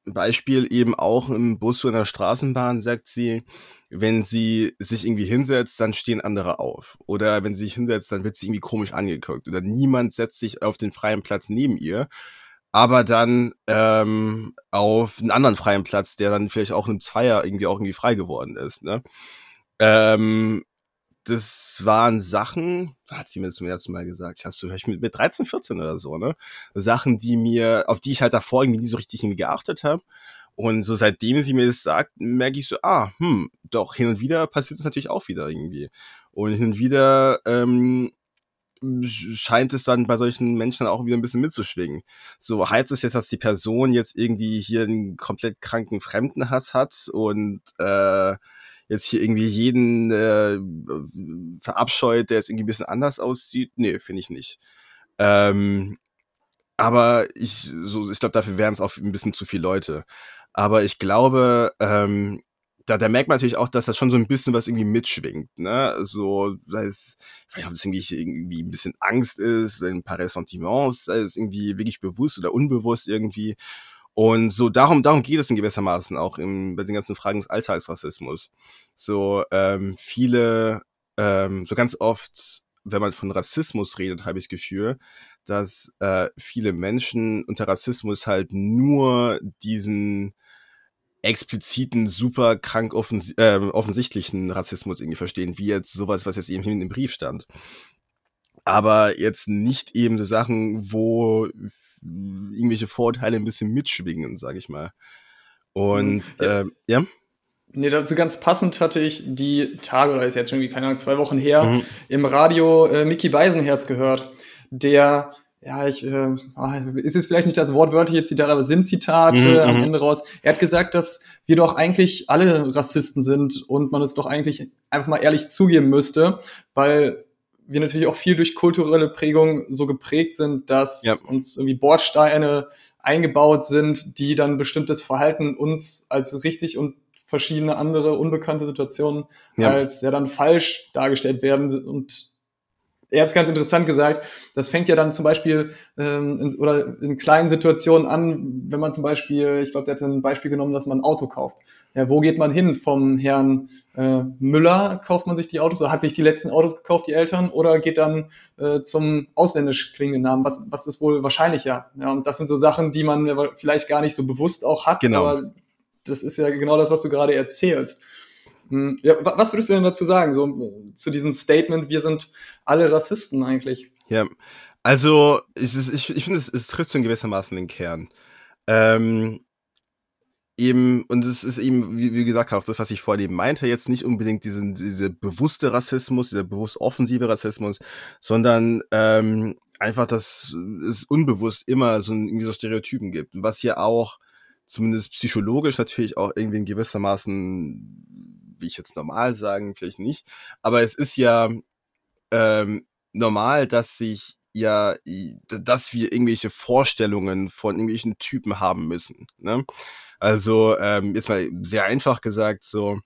B: Beispiel eben auch im Bus oder in der Straßenbahn, sagt sie, wenn sie sich irgendwie hinsetzt, dann stehen andere auf. Oder wenn sie sich hinsetzt, dann wird sie irgendwie komisch angeguckt. Oder niemand setzt sich auf den freien Platz neben ihr, aber dann ähm, auf einen anderen freien Platz, der dann vielleicht auch einem Zweier irgendwie auch irgendwie frei geworden ist. Ne? Ähm, das waren Sachen, hat sie mir zum ersten Mal gesagt, hast du ich mit, mit 13, 14 oder so, ne? Sachen, die mir, auf die ich halt davor irgendwie nie so richtig irgendwie geachtet habe. Und so seitdem sie mir das sagt, merke ich so, ah, hm, doch, hin und wieder passiert es natürlich auch wieder irgendwie. Und hin und wieder ähm, scheint es dann bei solchen Menschen auch wieder ein bisschen mitzuschwingen. So heißt es jetzt, dass die Person jetzt irgendwie hier einen komplett kranken Fremdenhass hat und äh, jetzt hier irgendwie jeden äh, verabscheut, der jetzt irgendwie ein bisschen anders aussieht. Nee, finde ich nicht. Ähm, aber ich, so, ich glaube, dafür wären es auch ein bisschen zu viele Leute. Aber ich glaube, ähm, da, da merkt man natürlich auch, dass das schon so ein bisschen was irgendwie mitschwingt, ne? So, sei es, vielleicht ob es irgendwie, irgendwie ein bisschen Angst ist, ein paar Ressentiments, sei es irgendwie wirklich bewusst oder unbewusst irgendwie. Und so darum, darum geht es in gewissermaßen auch im, bei den ganzen Fragen des Alltagsrassismus. So ähm, viele, ähm, so ganz oft, wenn man von Rassismus redet, habe ich das Gefühl, dass äh, viele Menschen unter Rassismus halt nur diesen expliziten, super krank offens äh, offensichtlichen Rassismus irgendwie verstehen, wie jetzt sowas, was jetzt eben in dem Brief stand. Aber jetzt nicht eben so Sachen, wo irgendwelche Vorteile ein bisschen mitschwingen, sage ich mal. Und ja. Äh, ja.
A: Nee, dazu ganz passend hatte ich die Tage, oder ist jetzt schon wie, keine Ahnung, zwei Wochen her, mhm. im Radio äh, Mickey Beisenherz gehört, der ja, ich, äh, ah, ist es vielleicht nicht das wortwörtliche Zitat, aber sind Zitate mhm, am mhm. Ende raus. Er hat gesagt, dass wir doch eigentlich alle Rassisten sind und man es doch eigentlich einfach mal ehrlich zugeben müsste, weil wir natürlich auch viel durch kulturelle Prägung so geprägt sind, dass ja. uns irgendwie Bordsteine eingebaut sind, die dann bestimmtes Verhalten uns als richtig und verschiedene andere unbekannte Situationen ja. als ja dann falsch dargestellt werden und er hat es ganz interessant gesagt, das fängt ja dann zum Beispiel ähm, in, oder in kleinen Situationen an, wenn man zum Beispiel, ich glaube, der hat ein Beispiel genommen, dass man ein Auto kauft. Ja, wo geht man hin? Vom Herrn äh, Müller kauft man sich die Autos oder hat sich die letzten Autos gekauft, die Eltern, oder geht dann äh, zum ausländisch klingenden Namen? Was, was ist wohl wahrscheinlicher? Ja, und das sind so Sachen, die man vielleicht gar nicht so bewusst auch hat,
B: genau.
A: aber das ist ja genau das, was du gerade erzählst. Hm, ja, was würdest du denn dazu sagen, so zu diesem Statement, wir sind alle Rassisten eigentlich?
B: Ja, also ich, ich, ich finde, es, es trifft so in gewissermaßen den Kern. Ähm, eben, und es ist eben, wie, wie gesagt, auch das, was ich vorhin eben meinte, jetzt nicht unbedingt diesen, dieser bewusste Rassismus, dieser bewusst offensive Rassismus, sondern ähm, einfach, dass es unbewusst immer so, irgendwie so Stereotypen gibt, was ja auch zumindest psychologisch natürlich auch irgendwie in gewissermaßen wie ich jetzt normal sagen, vielleicht nicht. Aber es ist ja ähm, normal, dass sich ja, dass wir irgendwelche Vorstellungen von irgendwelchen Typen haben müssen. Ne? Also ähm, jetzt mal sehr einfach gesagt, so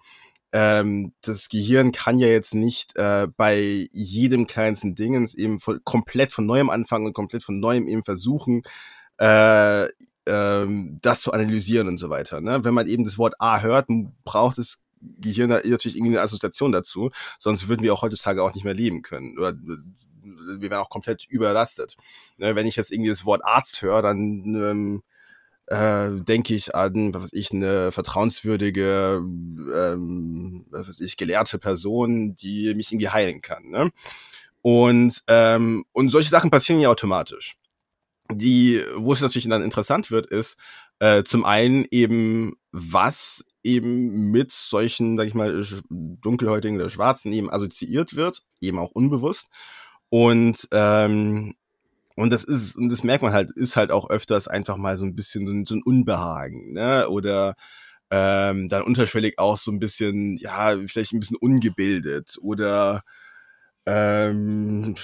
B: ähm, das Gehirn kann ja jetzt nicht äh, bei jedem kleinsten Dingens eben von, komplett von neuem anfangen und komplett von neuem eben versuchen, äh, ähm, das zu analysieren und so weiter. Ne? Wenn man eben das Wort A hört, braucht es Gehirn hat natürlich irgendwie eine Assoziation dazu, sonst würden wir auch heutzutage auch nicht mehr leben können. Oder wir wären auch komplett überlastet. Ne, wenn ich jetzt irgendwie das Wort Arzt höre, dann ähm, äh, denke ich an, was weiß ich, eine vertrauenswürdige, ähm, was weiß ich, gelehrte Person, die mich irgendwie heilen kann. Ne? Und, ähm, und solche Sachen passieren ja automatisch. Die, wo es natürlich dann interessant wird, ist äh, zum einen eben, was eben mit solchen, sag ich mal, dunkelhäutigen oder schwarzen eben assoziiert wird, eben auch unbewusst. Und ähm, und das ist, und das merkt man halt, ist halt auch öfters einfach mal so ein bisschen so ein, so ein Unbehagen, ne? Oder ähm, dann unterschwellig auch so ein bisschen, ja, vielleicht ein bisschen ungebildet oder ähm,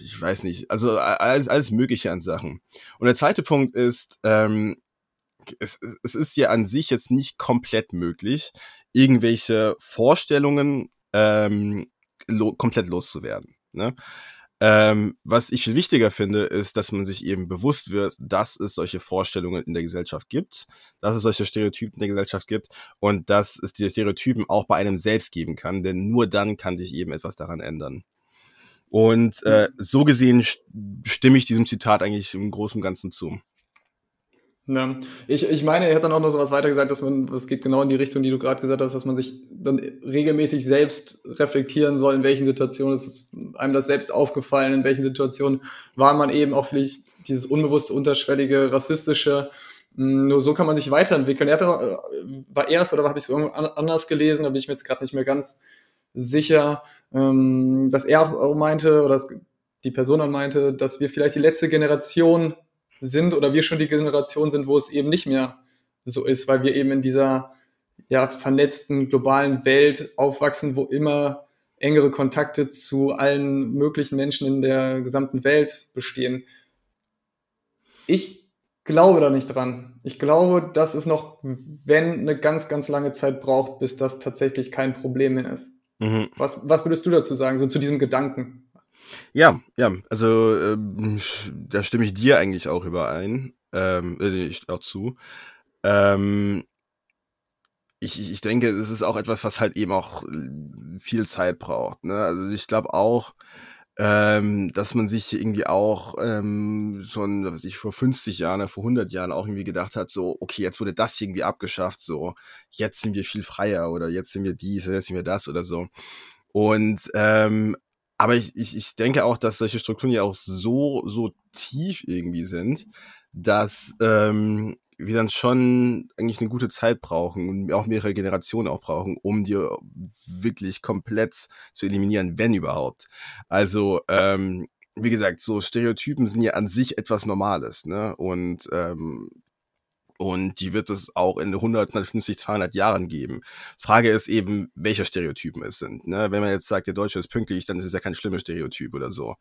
B: ich weiß nicht, also alles, alles Mögliche an Sachen. Und der zweite Punkt ist, ähm, es, es ist ja an sich jetzt nicht komplett möglich, irgendwelche Vorstellungen ähm, lo komplett loszuwerden. Ne? Ähm, was ich viel wichtiger finde, ist, dass man sich eben bewusst wird, dass es solche Vorstellungen in der Gesellschaft gibt, dass es solche Stereotypen in der Gesellschaft gibt und dass es diese Stereotypen auch bei einem selbst geben kann, denn nur dann kann sich eben etwas daran ändern. Und äh, so gesehen stimme ich diesem Zitat eigentlich im Großen und Ganzen zu.
A: Ja. Ich, ich meine, er hat dann auch noch so was weiter gesagt, dass man, das geht genau in die Richtung, die du gerade gesagt hast, dass man sich dann regelmäßig selbst reflektieren soll, in welchen Situationen ist einem das selbst aufgefallen, in welchen Situationen war man eben auch vielleicht dieses unbewusste, unterschwellige, rassistische. Hm, nur so kann man sich weiterentwickeln. Er hat aber, äh, war erst oder habe ich es irgendwo anders gelesen, da bin ich mir jetzt gerade nicht mehr ganz sicher, ähm, dass er auch meinte, oder dass die Person dann meinte, dass wir vielleicht die letzte Generation sind oder wir schon die Generation sind, wo es eben nicht mehr so ist, weil wir eben in dieser ja, vernetzten globalen Welt aufwachsen, wo immer engere Kontakte zu allen möglichen Menschen in der gesamten Welt bestehen. Ich glaube da nicht dran. Ich glaube, dass es noch, wenn eine ganz, ganz lange Zeit braucht, bis das tatsächlich kein Problem mehr ist. Mhm. Was, was würdest du dazu sagen, so zu diesem Gedanken?
B: Ja, ja, also ähm, da stimme ich dir eigentlich auch überein, ähm, äh, ich auch zu. Ähm, ich, ich denke, es ist auch etwas, was halt eben auch äh, viel Zeit braucht. Ne? Also ich glaube auch, ähm, dass man sich irgendwie auch ähm, schon, was weiß ich, vor 50 Jahren, vor 100 Jahren auch irgendwie gedacht hat, so, okay, jetzt wurde das irgendwie abgeschafft, so, jetzt sind wir viel freier oder jetzt sind wir dies, jetzt sind wir das oder so. Und ähm, aber ich, ich, ich denke auch, dass solche Strukturen ja auch so, so tief irgendwie sind, dass ähm, wir dann schon eigentlich eine gute Zeit brauchen und auch mehrere Generationen auch brauchen, um die wirklich komplett zu eliminieren, wenn überhaupt. Also ähm, wie gesagt, so Stereotypen sind ja an sich etwas Normales, ne? Und ähm, und die wird es auch in 100, 150, 200 Jahren geben. Frage ist eben, welche Stereotypen es sind. Ne? Wenn man jetzt sagt, der Deutsche ist pünktlich, dann ist es ja kein schlimmes Stereotyp oder so.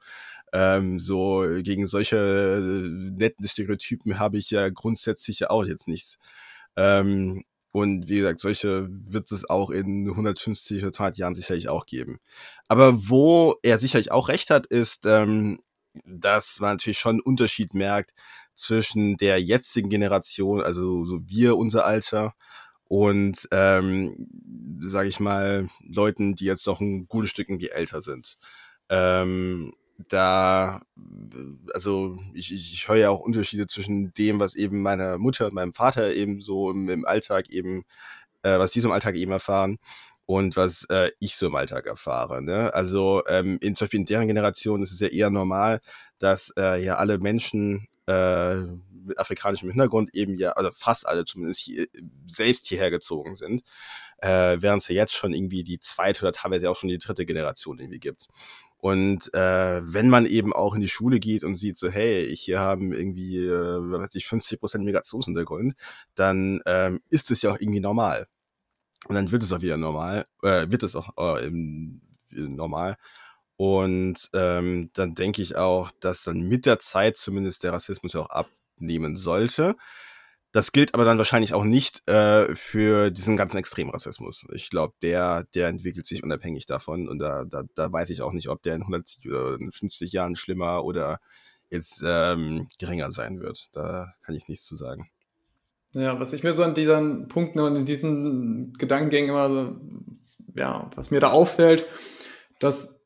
B: Ähm, so gegen solche äh, netten Stereotypen habe ich ja grundsätzlich ja auch jetzt nichts. Ähm, und wie gesagt, solche wird es auch in 150 oder 200 Jahren sicherlich auch geben. Aber wo er sicherlich auch recht hat, ist, ähm, dass man natürlich schon einen Unterschied merkt zwischen der jetzigen Generation, also so wir, unser Alter, und ähm, sage ich mal, Leuten, die jetzt noch ein gutes Stück irgendwie älter sind. Ähm, da, also ich, ich, ich höre ja auch Unterschiede zwischen dem, was eben meine Mutter und meinem Vater eben so im, im Alltag eben, äh, was die so im Alltag eben erfahren und was äh, ich so im Alltag erfahre. Ne? Also ähm, in, zum Beispiel in deren Generation ist es ja eher normal, dass äh, ja alle Menschen äh, mit afrikanischem Hintergrund eben ja, also fast alle zumindest hier, selbst hierher gezogen sind, äh, während es ja jetzt schon irgendwie die zweite oder teilweise auch schon die dritte Generation irgendwie gibt. Und äh, wenn man eben auch in die Schule geht und sieht so, hey, hier haben irgendwie, äh, weiß ich, 50 Prozent Migrationshintergrund, dann ähm, ist es ja auch irgendwie normal. Und dann wird es auch wieder normal, äh, wird es auch äh, normal. Und ähm, dann denke ich auch, dass dann mit der Zeit zumindest der Rassismus ja auch abnehmen sollte. Das gilt aber dann wahrscheinlich auch nicht äh, für diesen ganzen Extremrassismus. Ich glaube, der, der entwickelt sich unabhängig davon und da, da, da weiß ich auch nicht, ob der in 100 oder 50 Jahren schlimmer oder jetzt ähm, geringer sein wird. Da kann ich nichts zu sagen.
A: Ja, was ich mir so an diesen Punkten und in diesen Gedankengängen immer so, ja, was mir da auffällt, dass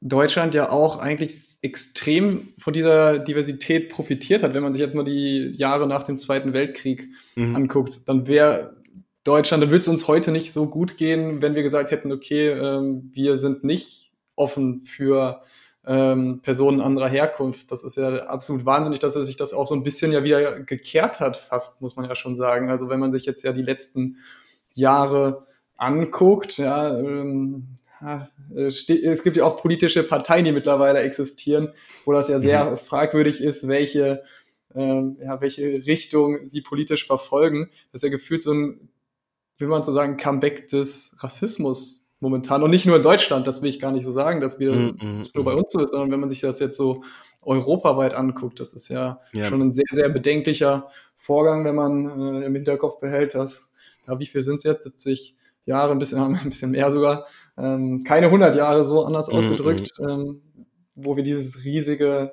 A: Deutschland ja auch eigentlich extrem von dieser Diversität profitiert hat. Wenn man sich jetzt mal die Jahre nach dem Zweiten Weltkrieg mhm. anguckt, dann wäre Deutschland, dann würde es uns heute nicht so gut gehen, wenn wir gesagt hätten, okay, ähm, wir sind nicht offen für ähm, Personen anderer Herkunft. Das ist ja absolut wahnsinnig, dass sich das auch so ein bisschen ja wieder gekehrt hat, fast, muss man ja schon sagen. Also wenn man sich jetzt ja die letzten Jahre anguckt, ja, ähm, äh, es gibt ja auch politische Parteien, die mittlerweile existieren, wo das ja sehr mhm. fragwürdig ist, welche, ähm, ja, welche Richtung sie politisch verfolgen. Das ist ja gefühlt so ein, will man so sagen, Comeback des Rassismus momentan. Und nicht nur in Deutschland, das will ich gar nicht so sagen, dass wir mhm. das nur bei mhm. uns so ist, sondern wenn man sich das jetzt so europaweit anguckt, das ist ja, ja. schon ein sehr, sehr bedenklicher Vorgang, wenn man äh, im Hinterkopf behält, dass, ja, wie viel sind es jetzt? 70 Jahre, ein bisschen, (laughs) ein bisschen mehr sogar, ähm, keine 100 Jahre so anders mhm, ausgedrückt, mhm. ähm, wo wir dieses riesige,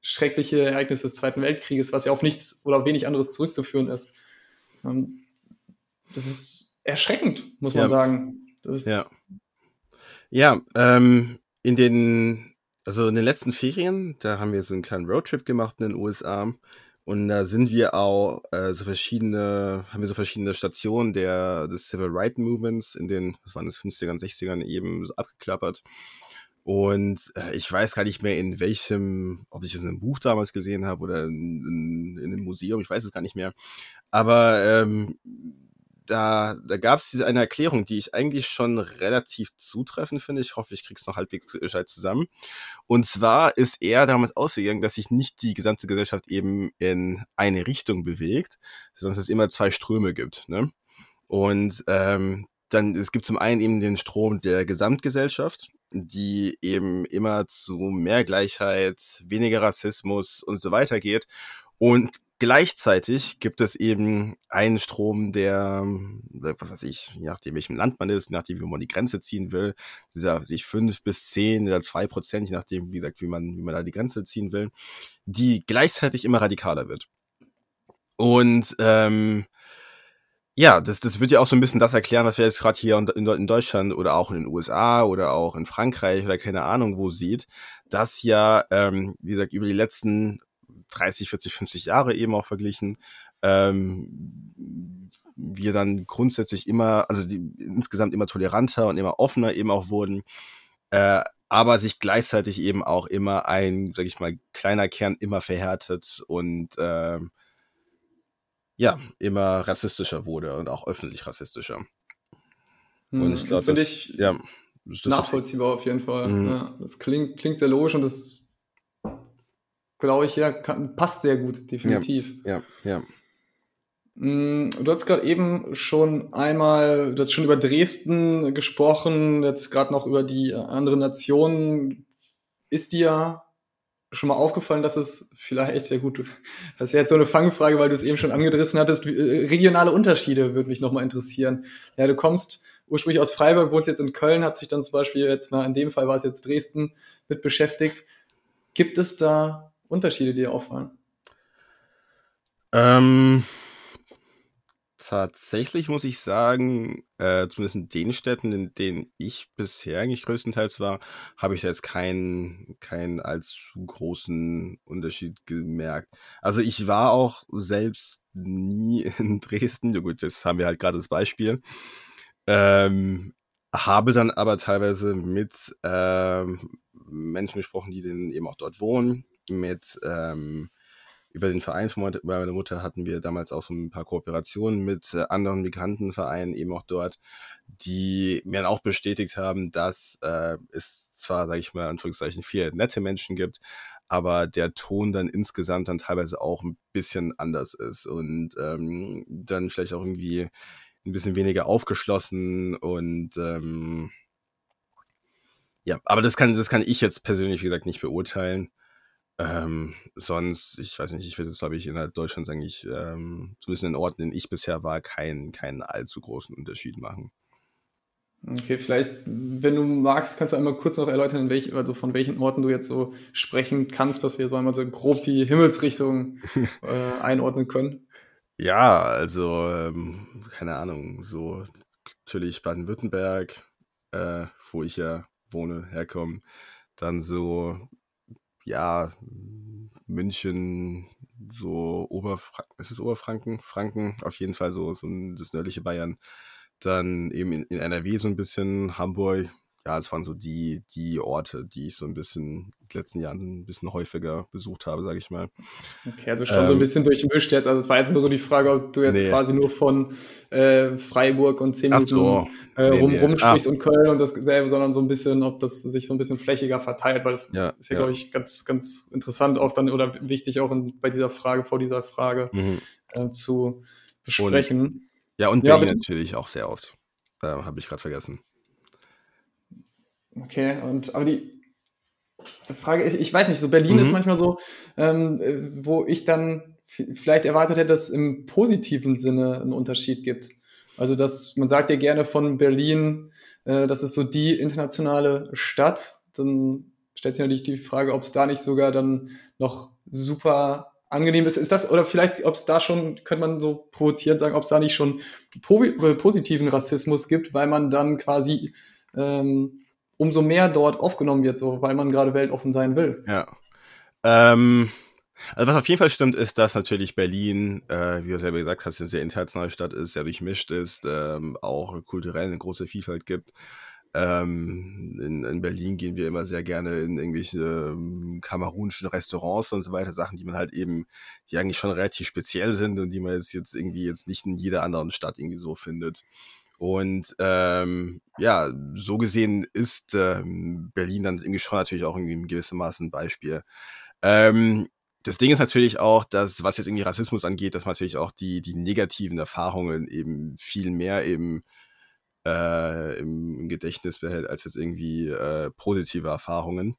A: schreckliche Ereignis des Zweiten Weltkrieges, was ja auf nichts oder wenig anderes zurückzuführen ist. Ähm, das ist erschreckend, muss man ja. sagen.
B: ja. Ja, ähm, in den, also in den letzten Ferien, da haben wir so einen kleinen Roadtrip gemacht in den USA und da sind wir auch äh, so verschiedene, haben wir so verschiedene Stationen der, des Civil Rights Movements in den, was waren das, 50ern, 60ern eben so abgeklappert. Und äh, ich weiß gar nicht mehr, in welchem, ob ich es in einem Buch damals gesehen habe oder in, in, in einem Museum, ich weiß es gar nicht mehr. Aber ähm, da, da gab es eine Erklärung, die ich eigentlich schon relativ zutreffend finde. Ich hoffe, ich krieg's noch halbwegs gescheit zusammen. Und zwar ist er damals ausgegangen, dass sich nicht die gesamte Gesellschaft eben in eine Richtung bewegt, sondern es immer zwei Ströme gibt. Ne? Und ähm, dann, es gibt zum einen eben den Strom der Gesamtgesellschaft, die eben immer zu mehr Gleichheit, weniger Rassismus und so weiter geht. Und Gleichzeitig gibt es eben einen Strom, der, was weiß ich, je nachdem welchem Land man ist, je nachdem wie man die Grenze ziehen will, dieser sich fünf bis zehn oder zwei Prozent, je nachdem, wie gesagt, wie man, wie man da die Grenze ziehen will, die gleichzeitig immer radikaler wird. Und ähm, ja, das, das wird ja auch so ein bisschen das erklären, was wir jetzt gerade hier in, in, Deutschland oder auch in den USA oder auch in Frankreich oder keine Ahnung wo sieht, dass ja, ähm, wie gesagt, über die letzten 30, 40, 50 Jahre eben auch verglichen, ähm, wir dann grundsätzlich immer, also die, insgesamt immer toleranter und immer offener eben auch wurden, äh, aber sich gleichzeitig eben auch immer ein, sag ich mal, kleiner Kern immer verhärtet und äh, ja, immer rassistischer wurde und auch öffentlich rassistischer.
A: Hm, und ich glaube, das, ich ja, das nachvollziehbar auf jeden Fall. Mhm. Ja, das klingt, klingt sehr logisch und das glaube ich, ja, kann, passt sehr gut, definitiv.
B: Ja, ja. ja.
A: Mm, du hast gerade eben schon einmal, du hast schon über Dresden gesprochen, jetzt gerade noch über die anderen Nationen. Ist dir schon mal aufgefallen, dass es vielleicht, ja gut, das ist ja jetzt so eine Fangfrage, weil du es eben schon angedrissen hattest, äh, regionale Unterschiede würde mich nochmal interessieren. Ja, du kommst ursprünglich aus Freiburg, wohnst jetzt in Köln, hat sich dann zum Beispiel jetzt, na, in dem Fall war es jetzt Dresden, mit beschäftigt. Gibt es da Unterschiede, die dir auffallen?
B: Ähm, Tatsächlich muss ich sagen, äh, zumindest in den Städten, in denen ich bisher eigentlich größtenteils war, habe ich da jetzt keinen keinen allzu großen Unterschied gemerkt. Also, ich war auch selbst nie (laughs) in Dresden. Ja gut, jetzt haben wir halt gerade das Beispiel. Ähm, habe dann aber teilweise mit, ähm, Menschen gesprochen, die dann eben auch dort wohnen, mit, ähm über den Verein von meiner Mutter hatten wir damals auch so ein paar Kooperationen mit äh, anderen Migrantenvereinen eben auch dort, die mir dann auch bestätigt haben, dass äh, es zwar, sage ich mal, Anführungszeichen, viele nette Menschen gibt, aber der Ton dann insgesamt dann teilweise auch ein bisschen anders ist und ähm, dann vielleicht auch irgendwie ein bisschen weniger aufgeschlossen und ähm, ja, aber das kann, das kann ich jetzt persönlich, wie gesagt, nicht beurteilen. Ähm, sonst, ich weiß nicht, ich würde jetzt, glaube ich, innerhalb Deutschlands eigentlich, ähm, zumindest in den Orten, in denen ich bisher war, keinen, keinen allzu großen Unterschied machen.
A: Okay, vielleicht, wenn du magst, kannst du einmal kurz noch erläutern, welch, also von welchen Orten du jetzt so sprechen kannst, dass wir so einmal so grob die Himmelsrichtung (laughs) äh, einordnen können.
B: Ja, also, ähm, keine Ahnung, so natürlich Baden-Württemberg, äh, wo ich ja wohne, herkomme. Dann so ja, München, so Oberfranken, ist es Oberfranken? Franken, auf jeden Fall so, so das nördliche Bayern. Dann eben in, in NRW so ein bisschen, Hamburg, ja, es waren so die, die Orte, die ich so ein bisschen in den letzten Jahren ein bisschen häufiger besucht habe, sage ich mal.
A: Okay, also schon ähm, so ein ähm, bisschen durchmischt jetzt. Also es war jetzt nur so die Frage, ob du jetzt nee. quasi nur von äh, Freiburg und zehn Minuten so. äh, rum, nee. rumsprichst ah. und Köln und dasselbe, sondern so ein bisschen, ob das sich so ein bisschen flächiger verteilt, weil das ja, ist ja, ja. glaube ich, ganz, ganz interessant auch dann oder wichtig auch in, bei dieser Frage, vor dieser Frage mhm. äh, zu besprechen.
B: Und, ja, und Berlin ja, natürlich auch sehr oft. Äh, Habe ich gerade vergessen.
A: Okay, und aber die Frage, ich, ich weiß nicht, so Berlin mhm. ist manchmal so, ähm, wo ich dann vielleicht erwartet hätte, dass es im positiven Sinne einen Unterschied gibt. Also, dass man sagt ja gerne von Berlin, äh, das ist so die internationale Stadt. Dann stellt sich natürlich die Frage, ob es da nicht sogar dann noch super angenehm ist. Ist das, oder vielleicht, ob es da schon, könnte man so provozierend sagen, ob es da nicht schon positiven Rassismus gibt, weil man dann quasi ähm, umso mehr dort aufgenommen wird, so weil man gerade weltoffen sein will.
B: Ja. Ähm, also was auf jeden Fall stimmt, ist, dass natürlich Berlin, äh, wie du selber gesagt hast, eine sehr internationale Stadt ist, sehr durchmischt ist, ähm, auch kulturell eine große Vielfalt gibt. Ähm, in, in, Berlin gehen wir immer sehr gerne in irgendwelche ähm, kamerunischen Restaurants und so weiter, Sachen, die man halt eben, die eigentlich schon relativ speziell sind und die man jetzt, jetzt irgendwie jetzt nicht in jeder anderen Stadt irgendwie so findet. Und ähm, ja, so gesehen ist ähm, Berlin dann irgendwie schon natürlich auch in gewissem Maße ein Beispiel. Ähm, das Ding ist natürlich auch, dass, was jetzt irgendwie Rassismus angeht, dass man natürlich auch die, die negativen Erfahrungen eben viel mehr eben äh, im Gedächtnis behält, als jetzt irgendwie äh, positive Erfahrungen.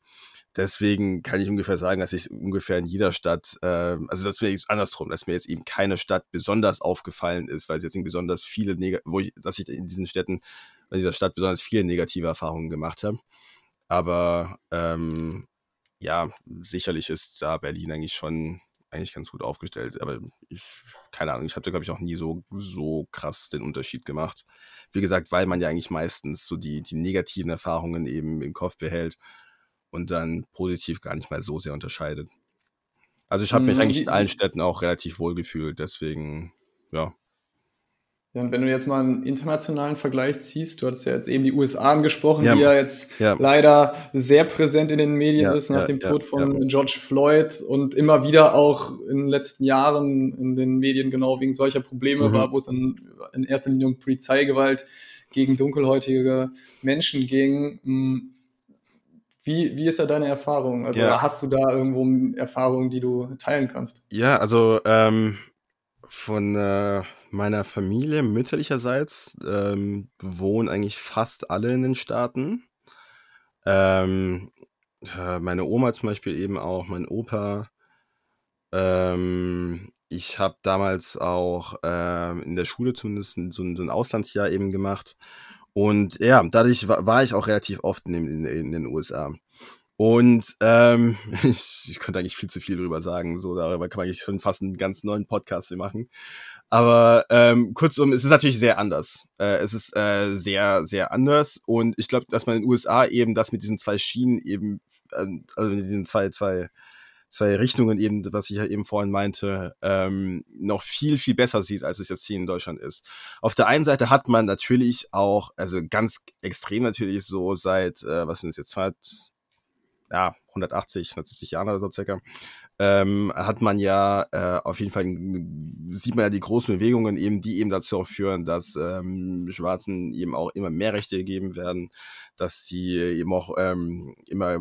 B: Deswegen kann ich ungefähr sagen, dass ich ungefähr in jeder Stadt, äh, also das wäre jetzt andersrum, dass mir jetzt eben keine Stadt besonders aufgefallen ist, weil es jetzt besonders viele, Neg wo ich, dass ich in diesen Städten, in dieser Stadt besonders viele negative Erfahrungen gemacht habe. Aber ähm, ja, sicherlich ist da Berlin eigentlich schon eigentlich ganz gut aufgestellt. Aber ich, keine Ahnung, ich habe da, glaube ich, auch nie so, so krass den Unterschied gemacht. Wie gesagt, weil man ja eigentlich meistens so die, die negativen Erfahrungen eben im Kopf behält und dann positiv gar nicht mal so sehr unterscheidet. Also ich habe mich hm, eigentlich in allen Städten auch relativ wohl gefühlt, deswegen, ja.
A: Ja, und wenn du jetzt mal einen internationalen Vergleich ziehst, du hattest ja jetzt eben die USA angesprochen, ja. die ja jetzt ja. leider sehr präsent in den Medien ja, ist nach dem Tod von George Floyd und immer wieder auch in den letzten Jahren in den Medien genau wegen solcher Probleme mhm. war, wo es in, in erster Linie um Polizeigewalt gegen dunkelhäutige Menschen ging. Wie, wie ist da deine Erfahrung? Also ja. hast du da irgendwo Erfahrungen, die du teilen kannst?
B: Ja, also ähm, von äh, meiner Familie mütterlicherseits ähm, wohnen eigentlich fast alle in den Staaten. Ähm, äh, meine Oma zum Beispiel eben auch, mein Opa. Ähm, ich habe damals auch ähm, in der Schule zumindest so ein, so ein Auslandsjahr eben gemacht. Und ja, dadurch war, ich auch relativ oft in, in, in den USA. Und ähm, (laughs) ich, ich könnte eigentlich viel zu viel darüber sagen. So, darüber kann man eigentlich schon fast einen ganz neuen Podcast machen. Aber ähm, kurzum, es ist natürlich sehr anders. Äh, es ist äh, sehr, sehr anders. Und ich glaube, dass man in den USA eben das mit diesen zwei Schienen eben, äh, also mit diesen zwei, zwei, zwei Richtungen eben, was ich ja eben vorhin meinte, ähm, noch viel, viel besser sieht, als es jetzt hier in Deutschland ist. Auf der einen Seite hat man natürlich auch, also ganz extrem natürlich so seit, äh, was sind es jetzt, ja, 180, 170 Jahren oder so circa, ähm, hat man ja äh, auf jeden Fall, sieht man ja die großen Bewegungen eben, die eben dazu führen, dass ähm, Schwarzen eben auch immer mehr Rechte gegeben werden, dass sie eben auch ähm, immer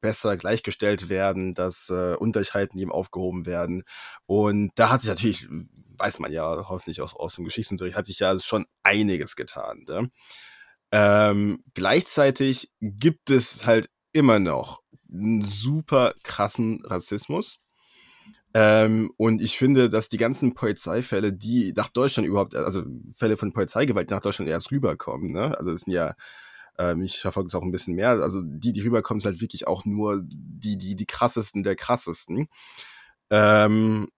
B: besser gleichgestellt werden, dass äh, Ungleichheiten eben aufgehoben werden. Und da hat sich natürlich, weiß man ja hoffentlich aus, aus dem Geschichtsunterricht, hat sich ja schon einiges getan. Ne? Ähm, gleichzeitig gibt es halt immer noch einen super krassen Rassismus. Ähm, und ich finde, dass die ganzen Polizeifälle, die nach Deutschland überhaupt, also Fälle von Polizeigewalt, die nach Deutschland erst rüberkommen, ne? Also es sind ja, ähm, ich verfolge es auch ein bisschen mehr, also die, die rüberkommen, sind halt wirklich auch nur die, die, die krassesten der krassesten. Ähm,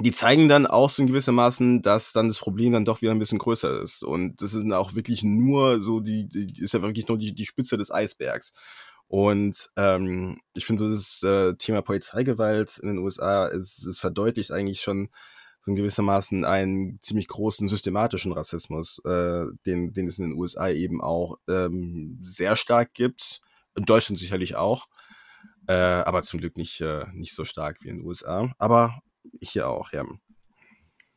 B: die zeigen dann auch so in gewissermaßen, dass dann das Problem dann doch wieder ein bisschen größer ist. Und das ist auch wirklich nur so, die, die ist ja wirklich nur die, die Spitze des Eisbergs. Und ähm, ich finde, das äh, Thema Polizeigewalt in den USA ist, ist verdeutlicht eigentlich schon so in gewissermaßen einen ziemlich großen systematischen Rassismus, äh, den, den es in den USA eben auch ähm, sehr stark gibt. In Deutschland sicherlich auch, äh, aber zum Glück nicht, äh, nicht so stark wie in den USA. Aber hier auch, ja.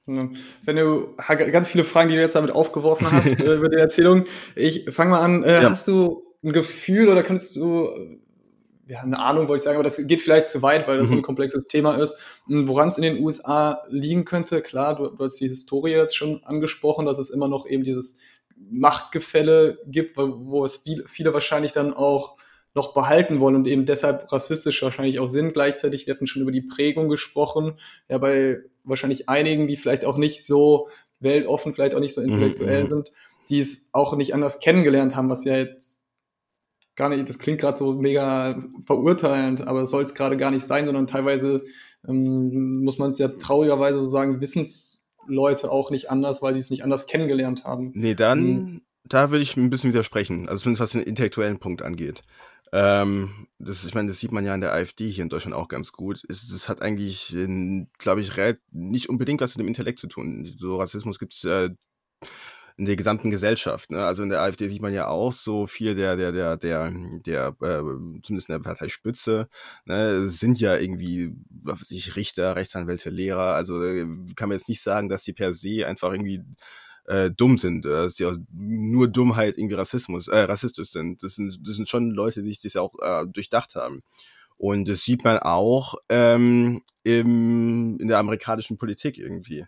A: Wenn du ganz viele Fragen, die du jetzt damit aufgeworfen hast (laughs) äh, über die Erzählung, ich fange mal an. Äh, ja. Hast du ein Gefühl oder kannst du, ja, eine Ahnung wollte ich sagen, aber das geht vielleicht zu weit, weil das mhm. so ein komplexes Thema ist, woran es in den USA liegen könnte. Klar, du, du hast die Historie jetzt schon angesprochen, dass es immer noch eben dieses Machtgefälle gibt, wo es viel, viele wahrscheinlich dann auch noch behalten wollen und eben deshalb rassistisch wahrscheinlich auch sind. Gleichzeitig, wir hatten schon über die Prägung gesprochen, ja, bei wahrscheinlich einigen, die vielleicht auch nicht so weltoffen, vielleicht auch nicht so mhm, intellektuell mhm. sind, die es auch nicht anders kennengelernt haben, was ja jetzt gar nicht, das klingt gerade so mega verurteilend, aber es soll es gerade gar nicht sein, sondern teilweise ähm, muss man es ja traurigerweise so sagen, wissen es Leute auch nicht anders, weil sie es nicht anders kennengelernt haben.
B: Nee, dann, mhm. da würde ich ein bisschen widersprechen, also zumindest was den intellektuellen Punkt angeht. Ähm, das, ich meine, das sieht man ja in der AfD hier in Deutschland auch ganz gut. Es, das hat eigentlich, glaube ich, nicht unbedingt was mit dem Intellekt zu tun. So Rassismus gibt es äh, in der gesamten Gesellschaft. Ne? Also in der AfD sieht man ja auch so viel der, der, der, der, der, äh, zumindest in der Parteispitze, ne, sind ja irgendwie, was weiß ich, Richter, Rechtsanwälte, Lehrer. Also äh, kann man jetzt nicht sagen, dass die per se einfach irgendwie äh, dumm sind, äh, dass die auch nur Dummheit irgendwie Rassismus, äh, rassistisch sind. Das sind, das sind schon Leute, die sich das ja auch äh, durchdacht haben. Und das sieht man auch ähm, im, in der amerikanischen Politik irgendwie.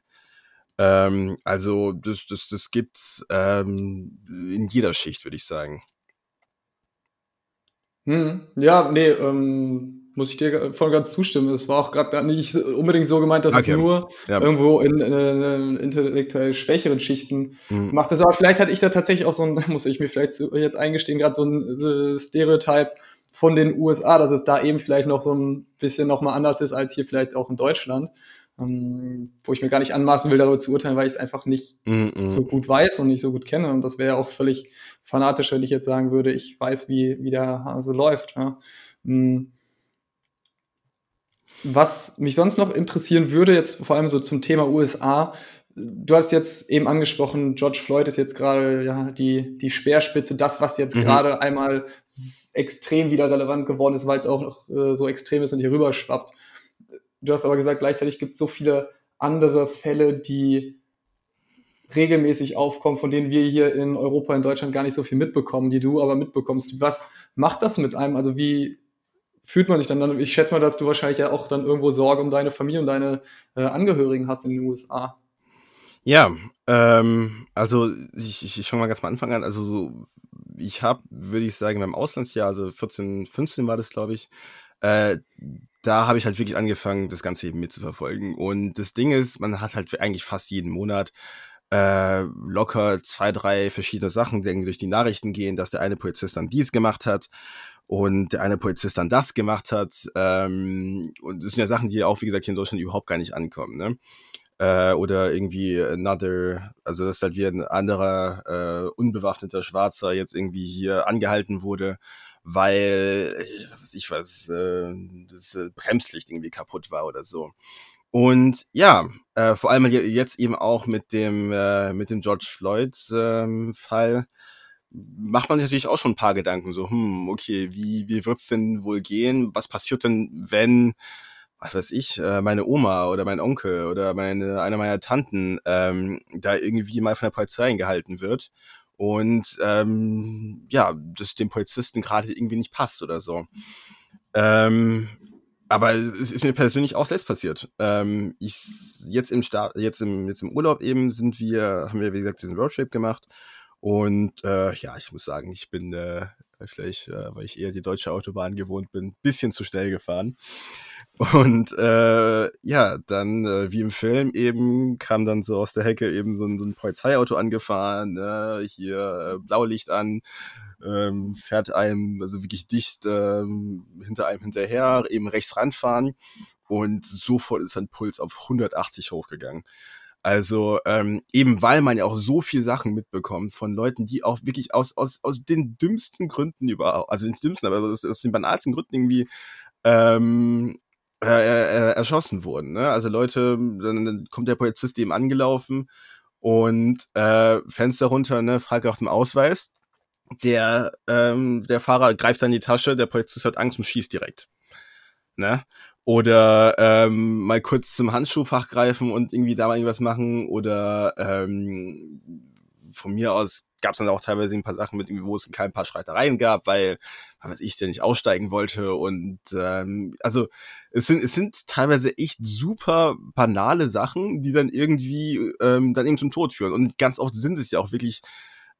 B: Ähm, also das, das, das gibt's ähm, in jeder Schicht, würde ich sagen.
A: Hm, ja, nee, ähm, muss ich dir voll ganz zustimmen. Es war auch gerade nicht unbedingt so gemeint, dass okay. es nur ja. irgendwo in, in, intellektuell schwächeren Schichten mhm. macht. Das aber vielleicht hatte ich da tatsächlich auch so ein, (laughs) muss ich mir vielleicht jetzt eingestehen, gerade so ein Stereotype von den USA, dass es da eben vielleicht noch so ein bisschen nochmal anders ist als hier vielleicht auch in Deutschland ähm, wo ich mir gar nicht anmaßen will, darüber zu urteilen, weil ich es einfach nicht mm -mm. so gut weiß und nicht so gut kenne. Und das wäre auch völlig fanatisch, wenn ich jetzt sagen würde, ich weiß, wie, wie der Hase läuft. Ja. Mm. Was mich sonst noch interessieren würde, jetzt vor allem so zum Thema USA, du hast jetzt eben angesprochen, George Floyd ist jetzt gerade ja, die, die Speerspitze, das, was jetzt mhm. gerade einmal extrem wieder relevant geworden ist, weil es auch noch äh, so extrem ist und hier rüber schwappt. Du hast aber gesagt, gleichzeitig gibt es so viele andere Fälle, die regelmäßig aufkommen, von denen wir hier in Europa, in Deutschland gar nicht so viel mitbekommen, die du aber mitbekommst. Was macht das mit einem? Also wie fühlt man sich dann? Ich schätze mal, dass du wahrscheinlich ja auch dann irgendwo Sorge um deine Familie und deine äh, Angehörigen hast in den USA.
B: Ja, ähm, also ich, ich, ich fange mal ganz mal Anfang an. Also so, ich habe, würde ich sagen, beim Auslandsjahr, also 14, 15 war das, glaube ich, äh, da habe ich halt wirklich angefangen, das Ganze eben mitzuverfolgen. Und das Ding ist, man hat halt eigentlich fast jeden Monat äh, locker zwei, drei verschiedene Sachen, die durch die Nachrichten gehen, dass der eine Polizist dann dies gemacht hat und der eine Polizist dann das gemacht hat. Ähm, und das sind ja Sachen, die auch, wie gesagt, hier in Deutschland überhaupt gar nicht ankommen. Ne? Äh, oder irgendwie another, also dass halt wie ein anderer äh, unbewaffneter Schwarzer jetzt irgendwie hier angehalten wurde, weil, was ich weiß, äh, das äh, Bremslicht irgendwie kaputt war oder so. Und ja, äh, vor allem jetzt eben auch mit dem, äh, mit dem George Floyd-Fall ähm, macht man sich natürlich auch schon ein paar Gedanken. So, hm, okay, wie, wie wird's denn wohl gehen? Was passiert denn, wenn, was weiß ich, äh, meine Oma oder mein Onkel oder meine, eine meiner Tanten ähm, da irgendwie mal von der Polizei gehalten wird und ähm, ja, das dem Polizisten gerade irgendwie nicht passt oder so. Ähm, aber es ist mir persönlich auch selbst passiert. Ähm, ich jetzt im Start, jetzt im jetzt im Urlaub eben sind wir, haben wir wie gesagt diesen Roadtrip gemacht und äh, ja, ich muss sagen, ich bin äh, vielleicht, äh, weil ich eher die deutsche Autobahn gewohnt bin, bisschen zu schnell gefahren. Und äh, ja, dann äh, wie im Film eben kam dann so aus der Hecke eben so ein, so ein Polizeiauto angefahren, ne? hier äh, Blaulicht an, ähm, fährt einem also wirklich dicht ähm, hinter einem hinterher, eben rechts ranfahren und sofort ist sein Puls auf 180 hochgegangen. Also ähm, eben weil man ja auch so viel Sachen mitbekommt von Leuten, die auch wirklich aus, aus, aus den dümmsten Gründen überhaupt, also nicht dümmsten, aber aus, aus den banalsten Gründen irgendwie ähm, äh, äh, erschossen wurden. Ne? Also Leute, dann kommt der Polizist eben angelaufen und äh, Fenster runter, ne, fragt nach dem Ausweis der, ähm, der Fahrer greift dann die Tasche, der Polizist hat Angst und schießt direkt. Ne? Oder ähm, mal kurz zum Handschuhfach greifen und irgendwie da mal irgendwas machen. Oder ähm, von mir aus gab es dann auch teilweise ein paar Sachen mit, wo es kein paar Streitereien gab, weil, was ich denn nicht aussteigen wollte. Und ähm, also es sind, es sind teilweise echt super banale Sachen, die dann irgendwie ähm, dann eben zum Tod führen. Und ganz oft sind es ja auch wirklich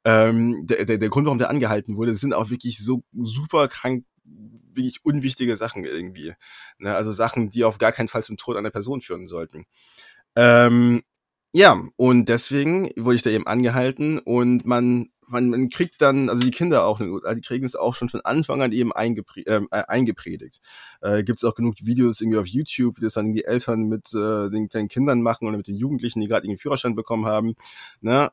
B: ähm, der, der, der Grund, warum der angehalten wurde, sind auch wirklich so super krank, wirklich unwichtige Sachen irgendwie. Ne? Also Sachen, die auf gar keinen Fall zum Tod einer Person führen sollten. Ähm, ja, und deswegen wurde ich da eben angehalten und man, man, man kriegt dann, also die Kinder auch, die kriegen es auch schon von Anfang an eben eingepre ähm, äh, eingepredigt. Äh, Gibt es auch genug Videos irgendwie auf YouTube, wie das dann die Eltern mit äh, den kleinen Kindern machen oder mit den Jugendlichen, die gerade ihren Führerschein bekommen haben. Ne?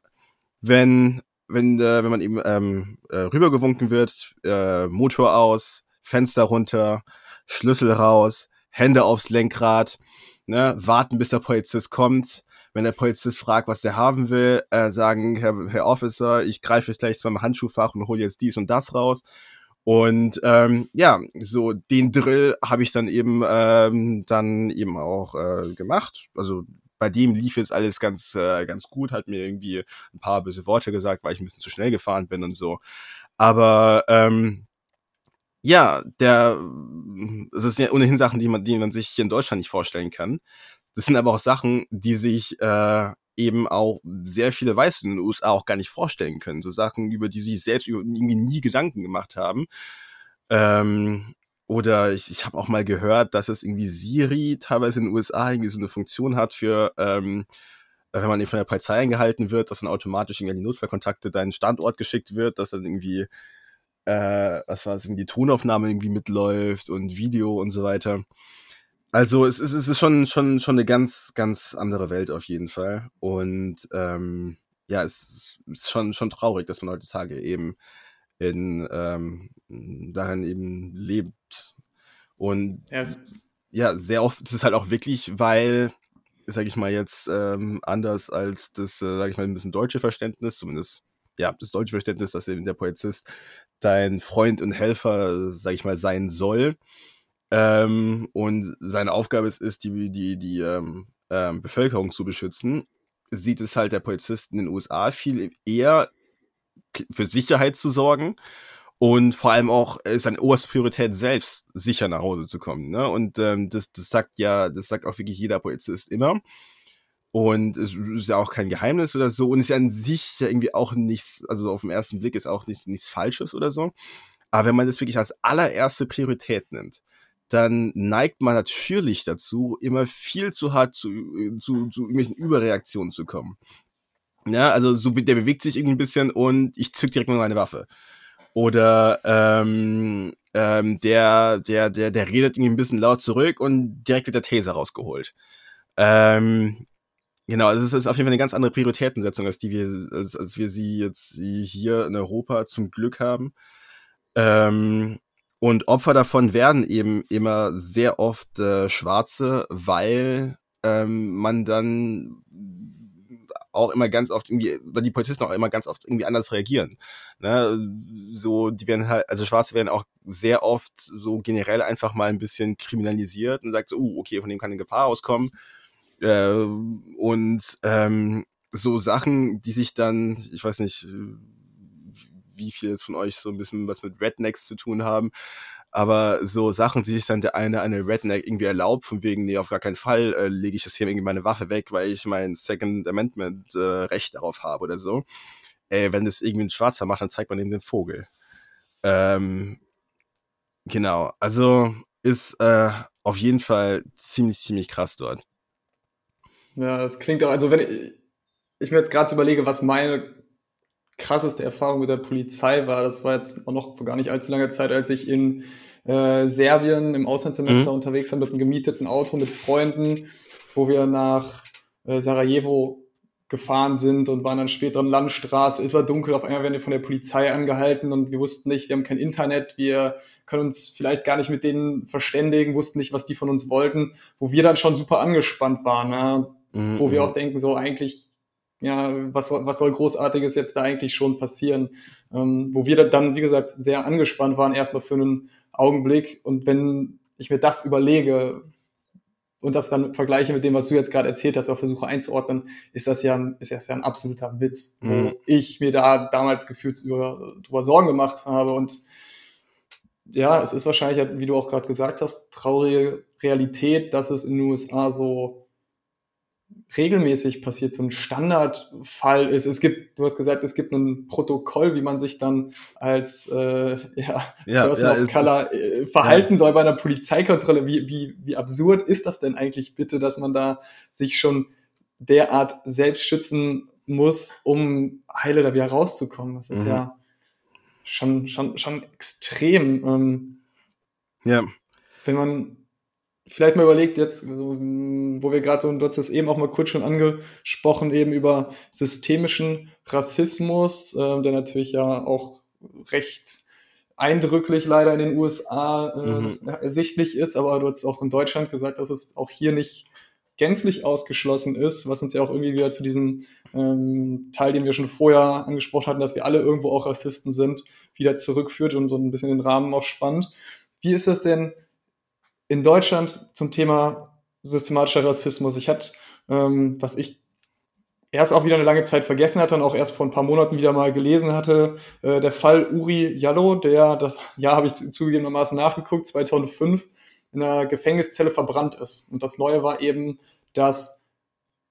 B: Wenn wenn, äh, wenn man eben ähm, äh, rübergewunken wird, äh, Motor aus, Fenster runter, Schlüssel raus, Hände aufs Lenkrad, ne, warten, bis der Polizist kommt. Wenn der Polizist fragt, was der haben will, äh, sagen, Herr, Herr Officer, ich greife jetzt gleich zu meinem Handschuhfach und hole jetzt dies und das raus. Und ähm, ja, so den Drill habe ich dann eben ähm, dann eben auch äh, gemacht. Also bei dem lief jetzt alles ganz, äh, ganz gut, hat mir irgendwie ein paar böse Worte gesagt, weil ich ein bisschen zu schnell gefahren bin und so. Aber ähm, ja, der, es ist ja ohnehin Sachen, die man, die man sich hier in Deutschland nicht vorstellen kann. Das sind aber auch Sachen, die sich äh, eben auch sehr viele Weiße in den USA auch gar nicht vorstellen können. So Sachen, über die sie selbst irgendwie nie Gedanken gemacht haben. Ähm, oder ich, ich habe auch mal gehört, dass es irgendwie Siri teilweise in den USA irgendwie so eine Funktion hat für, ähm, wenn man eben von der Polizei eingehalten wird, dass dann automatisch irgendwie die Notfallkontakte deinen Standort geschickt wird, dass dann irgendwie, äh, was war es, irgendwie die Tonaufnahme irgendwie mitläuft und Video und so weiter. Also es ist, es ist schon, schon, schon eine ganz, ganz andere Welt auf jeden Fall. Und ähm, ja, es ist schon, schon traurig, dass man heutzutage eben in, ähm, darin eben lebt. Und ja. ja, sehr oft ist es halt auch wirklich, weil, sag ich mal jetzt, ähm, anders als das, äh, sag ich mal, ein bisschen deutsche Verständnis, zumindest, ja, das deutsche Verständnis, dass eben der Polizist dein Freund und Helfer, sag ich mal, sein soll. Ähm, und seine Aufgabe ist, ist die, die, die ähm, ähm, Bevölkerung zu beschützen, sieht es halt der Polizist in den USA viel eher für Sicherheit zu sorgen und vor allem auch ist eine oberste Priorität selbst sicher nach Hause zu kommen. Ne? Und ähm, das, das sagt ja, das sagt auch wirklich jeder Polizist immer. Und es ist ja auch kein Geheimnis oder so. Und es ist ja an sich ja irgendwie auch nichts, also auf den ersten Blick ist auch nichts, nichts Falsches oder so. Aber wenn man das wirklich als allererste Priorität nimmt, dann neigt man natürlich dazu, immer viel zu hart zu, zu, zu irgendwelchen Überreaktionen zu kommen. Ja, also so, der bewegt sich irgendwie ein bisschen und ich zück direkt mal meine Waffe. Oder ähm, ähm, der, der, der, der redet irgendwie ein bisschen laut zurück und direkt wird der Taser rausgeholt. Ähm, Genau, also es ist auf jeden Fall eine ganz andere Prioritätensetzung, als die wir, als, als wir sie jetzt hier in Europa zum Glück haben. Ähm, und Opfer davon werden eben immer sehr oft äh, Schwarze, weil ähm, man dann auch immer ganz oft irgendwie, weil die Polizisten auch immer ganz oft irgendwie anders reagieren. Ne? So, die werden halt, also Schwarze werden auch sehr oft so generell einfach mal ein bisschen kriminalisiert und sagt so, uh, okay, von dem kann eine Gefahr auskommen äh, und ähm, so Sachen, die sich dann, ich weiß nicht, wie viel von euch so ein bisschen was mit Rednecks zu tun haben, aber so Sachen, die sich dann der eine eine Redneck irgendwie erlaubt, von wegen, nee, auf gar keinen Fall äh, lege ich das hier irgendwie meine Waffe weg, weil ich mein Second Amendment äh, Recht darauf habe oder so. Äh, wenn das irgendwie ein Schwarzer macht, dann zeigt man ihm den Vogel. Ähm, genau, also ist äh, auf jeden Fall ziemlich, ziemlich krass dort.
A: Ja, das klingt auch, also wenn ich, ich mir jetzt gerade so überlege, was meine krasseste Erfahrung mit der Polizei war, das war jetzt auch noch vor gar nicht allzu langer Zeit, als ich in äh, Serbien im Auslandssemester mhm. unterwegs war mit einem gemieteten Auto mit Freunden, wo wir nach äh, Sarajevo gefahren sind und waren dann später in Landstraße. Es war dunkel, auf einmal werden wir von der Polizei angehalten und wir wussten nicht, wir haben kein Internet, wir können uns vielleicht gar nicht mit denen verständigen, wussten nicht, was die von uns wollten, wo wir dann schon super angespannt waren. Ja mhm. wo wir mhm. auch denken, so eigentlich, ja, was soll, was soll Großartiges jetzt da eigentlich schon passieren? Ähm, wo wir dann, wie gesagt, sehr angespannt waren, erstmal für einen Augenblick. Und wenn ich mir das überlege und das dann vergleiche mit dem, was du jetzt gerade erzählt hast, oder versuche einzuordnen, ist das ja ein, ist das ja ein absoluter Witz, mhm. wo ich mir da damals gefühlt über, drüber Sorgen gemacht habe und ja, es ist wahrscheinlich, wie du auch gerade gesagt hast, traurige Realität, dass es in den USA so regelmäßig passiert, so ein Standardfall ist. Es gibt, du hast gesagt, es gibt ein Protokoll, wie man sich dann als äh, ja, ja, Person ja, of Color äh, verhalten ja. soll bei einer Polizeikontrolle. Wie, wie, wie absurd ist das denn eigentlich bitte, dass man da sich schon derart selbst schützen muss, um heile da wieder rauszukommen? Das ist mhm. ja schon, schon, schon extrem. Ähm, ja. Wenn man vielleicht mal überlegt, jetzt, wo wir gerade so, du hast das eben auch mal kurz schon angesprochen, eben über systemischen Rassismus, äh, der natürlich ja auch recht eindrücklich leider in den USA äh, mhm. ersichtlich ist, aber du hast auch in Deutschland gesagt, dass es auch hier nicht gänzlich ausgeschlossen ist, was uns ja auch irgendwie wieder zu diesem ähm, Teil, den wir schon vorher angesprochen hatten, dass wir alle irgendwo auch Rassisten sind, wieder zurückführt und so ein bisschen den Rahmen auch spannt. Wie ist das denn in Deutschland zum Thema systematischer Rassismus. Ich hatte, ähm, was ich erst auch wieder eine lange Zeit vergessen hatte und auch erst vor ein paar Monaten wieder mal gelesen hatte, äh, der Fall Uri Jallo, der, das Jahr habe ich zugegebenermaßen nachgeguckt, 2005 in einer Gefängniszelle verbrannt ist. Und das Neue war eben, dass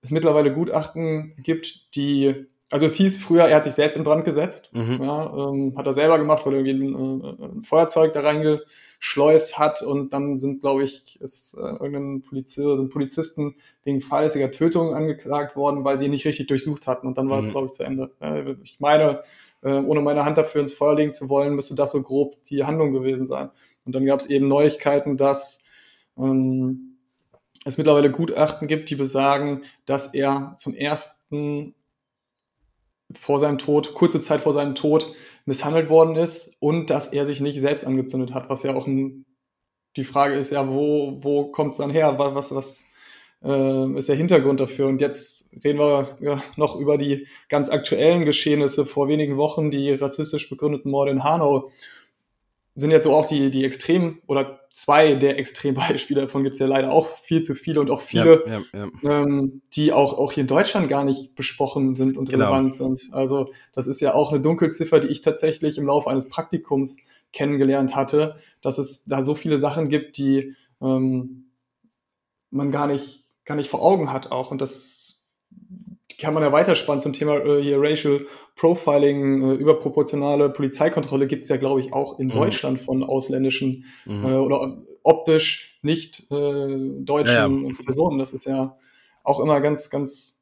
A: es mittlerweile Gutachten gibt, die also es hieß früher, er hat sich selbst in Brand gesetzt. Mhm. Ja, ähm, hat er selber gemacht, weil er irgendwie ein, äh, ein, Feuerzeug da reingeschleust hat und dann sind, glaube ich, ist äh, irgendein Polizist, also Polizisten wegen fahrlässiger Tötung angeklagt worden, weil sie ihn nicht richtig durchsucht hatten und dann war mhm. es, glaube ich, zu Ende. Äh, ich meine, äh, ohne meine Hand dafür ins Feuer legen zu wollen, müsste das so grob die Handlung gewesen sein. Und dann gab es eben Neuigkeiten, dass ähm, es mittlerweile Gutachten gibt, die besagen, dass er zum ersten vor seinem Tod, kurze Zeit vor seinem Tod misshandelt worden ist und dass er sich nicht selbst angezündet hat, was ja auch ein, die Frage ist ja, wo, wo kommt es dann her? Was, was äh, ist der Hintergrund dafür? Und jetzt reden wir ja, noch über die ganz aktuellen Geschehnisse vor wenigen Wochen, die rassistisch begründeten Morde in Hanau. Sind jetzt so auch die, die extremen oder zwei der Extrembeispiele, davon gibt es ja leider auch viel zu viele und auch viele, ja, ja, ja. Ähm, die auch, auch hier in Deutschland gar nicht besprochen sind und genau. relevant sind. Also das ist ja auch eine Dunkelziffer, die ich tatsächlich im Laufe eines Praktikums kennengelernt hatte, dass es da so viele Sachen gibt, die ähm, man gar nicht, gar nicht vor Augen hat auch. Und das kann man ja weiterspannen zum Thema äh, hier Racial Profiling, äh, überproportionale Polizeikontrolle gibt es ja, glaube ich, auch in mhm. Deutschland von ausländischen mhm. äh, oder optisch nicht äh, deutschen ja, ja. Personen. Das ist ja auch immer ganz, ganz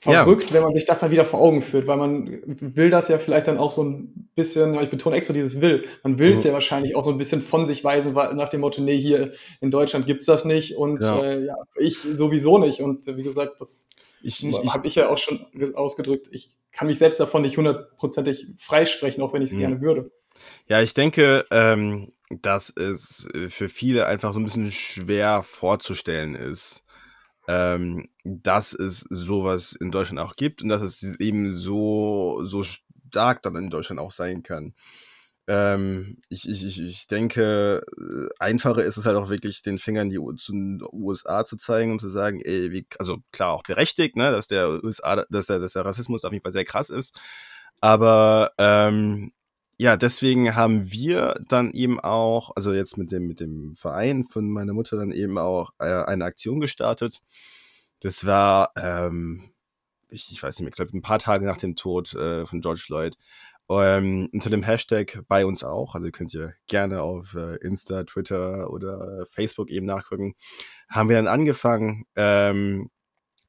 A: verrückt, ja. wenn man sich das dann wieder vor Augen führt, weil man will das ja vielleicht dann auch so ein bisschen, ich betone extra dieses will, man will es mhm. ja wahrscheinlich auch so ein bisschen von sich weisen, nach dem Motto, nee, hier in Deutschland gibt's das nicht und ja. Äh, ja ich sowieso nicht. Und wie gesagt, das ich, ich, habe ich ja auch schon ausgedrückt, ich kann mich selbst davon nicht hundertprozentig freisprechen, auch wenn ich es mhm. gerne würde.
B: Ja, ich denke, ähm, dass es für viele einfach so ein bisschen schwer vorzustellen ist ähm, dass es sowas in Deutschland auch gibt und dass es eben so, so stark dann in Deutschland auch sein kann. Ähm, ich, ich, ich denke, äh, einfacher ist es halt auch wirklich, den Fingern die zu den USA zu zeigen und zu sagen, ey, wie, also klar auch berechtigt, ne, dass der USA, dass der, dass der Rassismus auf jeden Fall sehr krass ist. Aber ähm, ja, deswegen haben wir dann eben auch, also jetzt mit dem, mit dem Verein von meiner Mutter dann eben auch äh, eine Aktion gestartet. Das war, ähm, ich, ich weiß nicht mehr, ich glaube, ein paar Tage nach dem Tod äh, von George Floyd. Ähm, unter dem Hashtag bei uns auch, also könnt ihr gerne auf äh, Insta, Twitter oder Facebook eben nachgucken, haben wir dann angefangen, ähm,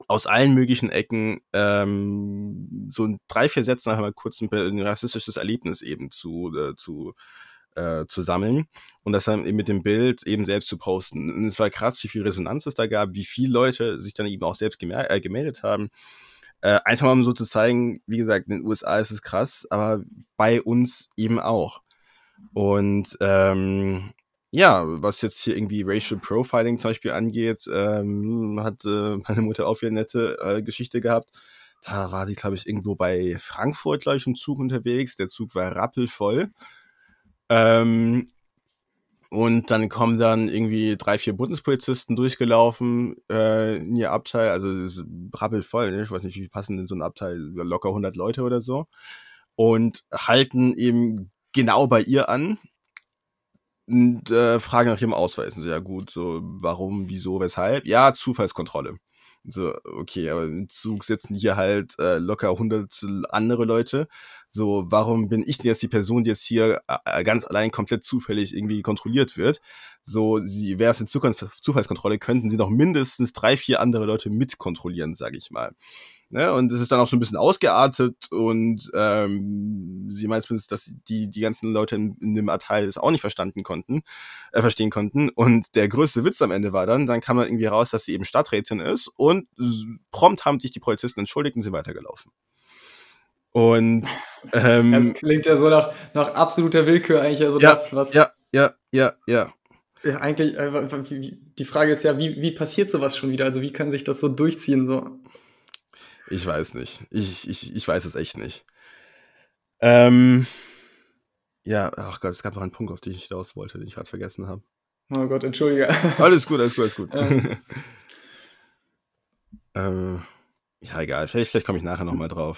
B: aus allen möglichen Ecken ähm, so ein drei, vier Sätzen einfach mal kurz ein, ein rassistisches Erlebnis eben zu, äh, zu, äh, zu sammeln und das dann eben mit dem Bild eben selbst zu posten. Und es war krass, wie viel Resonanz es da gab, wie viele Leute sich dann eben auch selbst äh, gemeldet haben. Äh, einfach mal um so zu zeigen, wie gesagt, in den USA ist es krass, aber bei uns eben auch. Und ähm, ja, was jetzt hier irgendwie Racial Profiling zum Beispiel angeht, ähm, hat äh, (laughs) meine Mutter auch wieder eine nette äh, Geschichte gehabt. Da war sie, glaube ich, irgendwo bei Frankfurt, glaube ich, im Zug unterwegs. Der Zug war rappelvoll. Ähm, und dann kommen dann irgendwie drei, vier Bundespolizisten durchgelaufen äh, in ihr Abteil. Also es ist rappelvoll. Ne? Ich weiß nicht, wie passen in so ein Abteil locker 100 Leute oder so. Und halten eben genau bei ihr an und äh, fragen nach ihrem Ausweis. Und so, ja gut, so warum, wieso, weshalb? Ja, Zufallskontrolle. So, okay, aber im Zug sitzen hier halt äh, locker 100 andere Leute. So, warum bin ich denn jetzt die Person, die jetzt hier äh, ganz allein komplett zufällig irgendwie kontrolliert wird? So, sie wäre es in Zufallskontrolle, könnten sie noch mindestens drei, vier andere Leute mitkontrollieren, sage ich mal. Ne? Und es ist dann auch so ein bisschen ausgeartet und ähm, sie meint zumindest, dass die, die ganzen Leute in, in dem Abteil es auch nicht verstanden konnten, äh, verstehen konnten. Und der größte Witz am Ende war dann, dann kam dann irgendwie raus, dass sie eben Stadträtin ist und prompt haben sich die Polizisten entschuldigt und sie weitergelaufen. Und (laughs) ähm,
A: das klingt ja so nach, nach absoluter Willkür eigentlich, also
B: ja,
A: das, was.
B: Ja, ja, ja, ja.
A: Ja, eigentlich, äh, die Frage ist ja, wie, wie passiert sowas schon wieder? Also wie kann sich das so durchziehen? So?
B: Ich weiß nicht. Ich, ich, ich weiß es echt nicht. Ähm, ja, ach Gott, es gab noch einen Punkt, auf den ich hinaus wollte, den ich gerade vergessen habe.
A: Oh Gott, entschuldige. (laughs)
B: Alles gut, alles gut, alles gut. Ähm. (laughs) ähm, ja, egal. Vielleicht, vielleicht komme ich nachher nochmal drauf.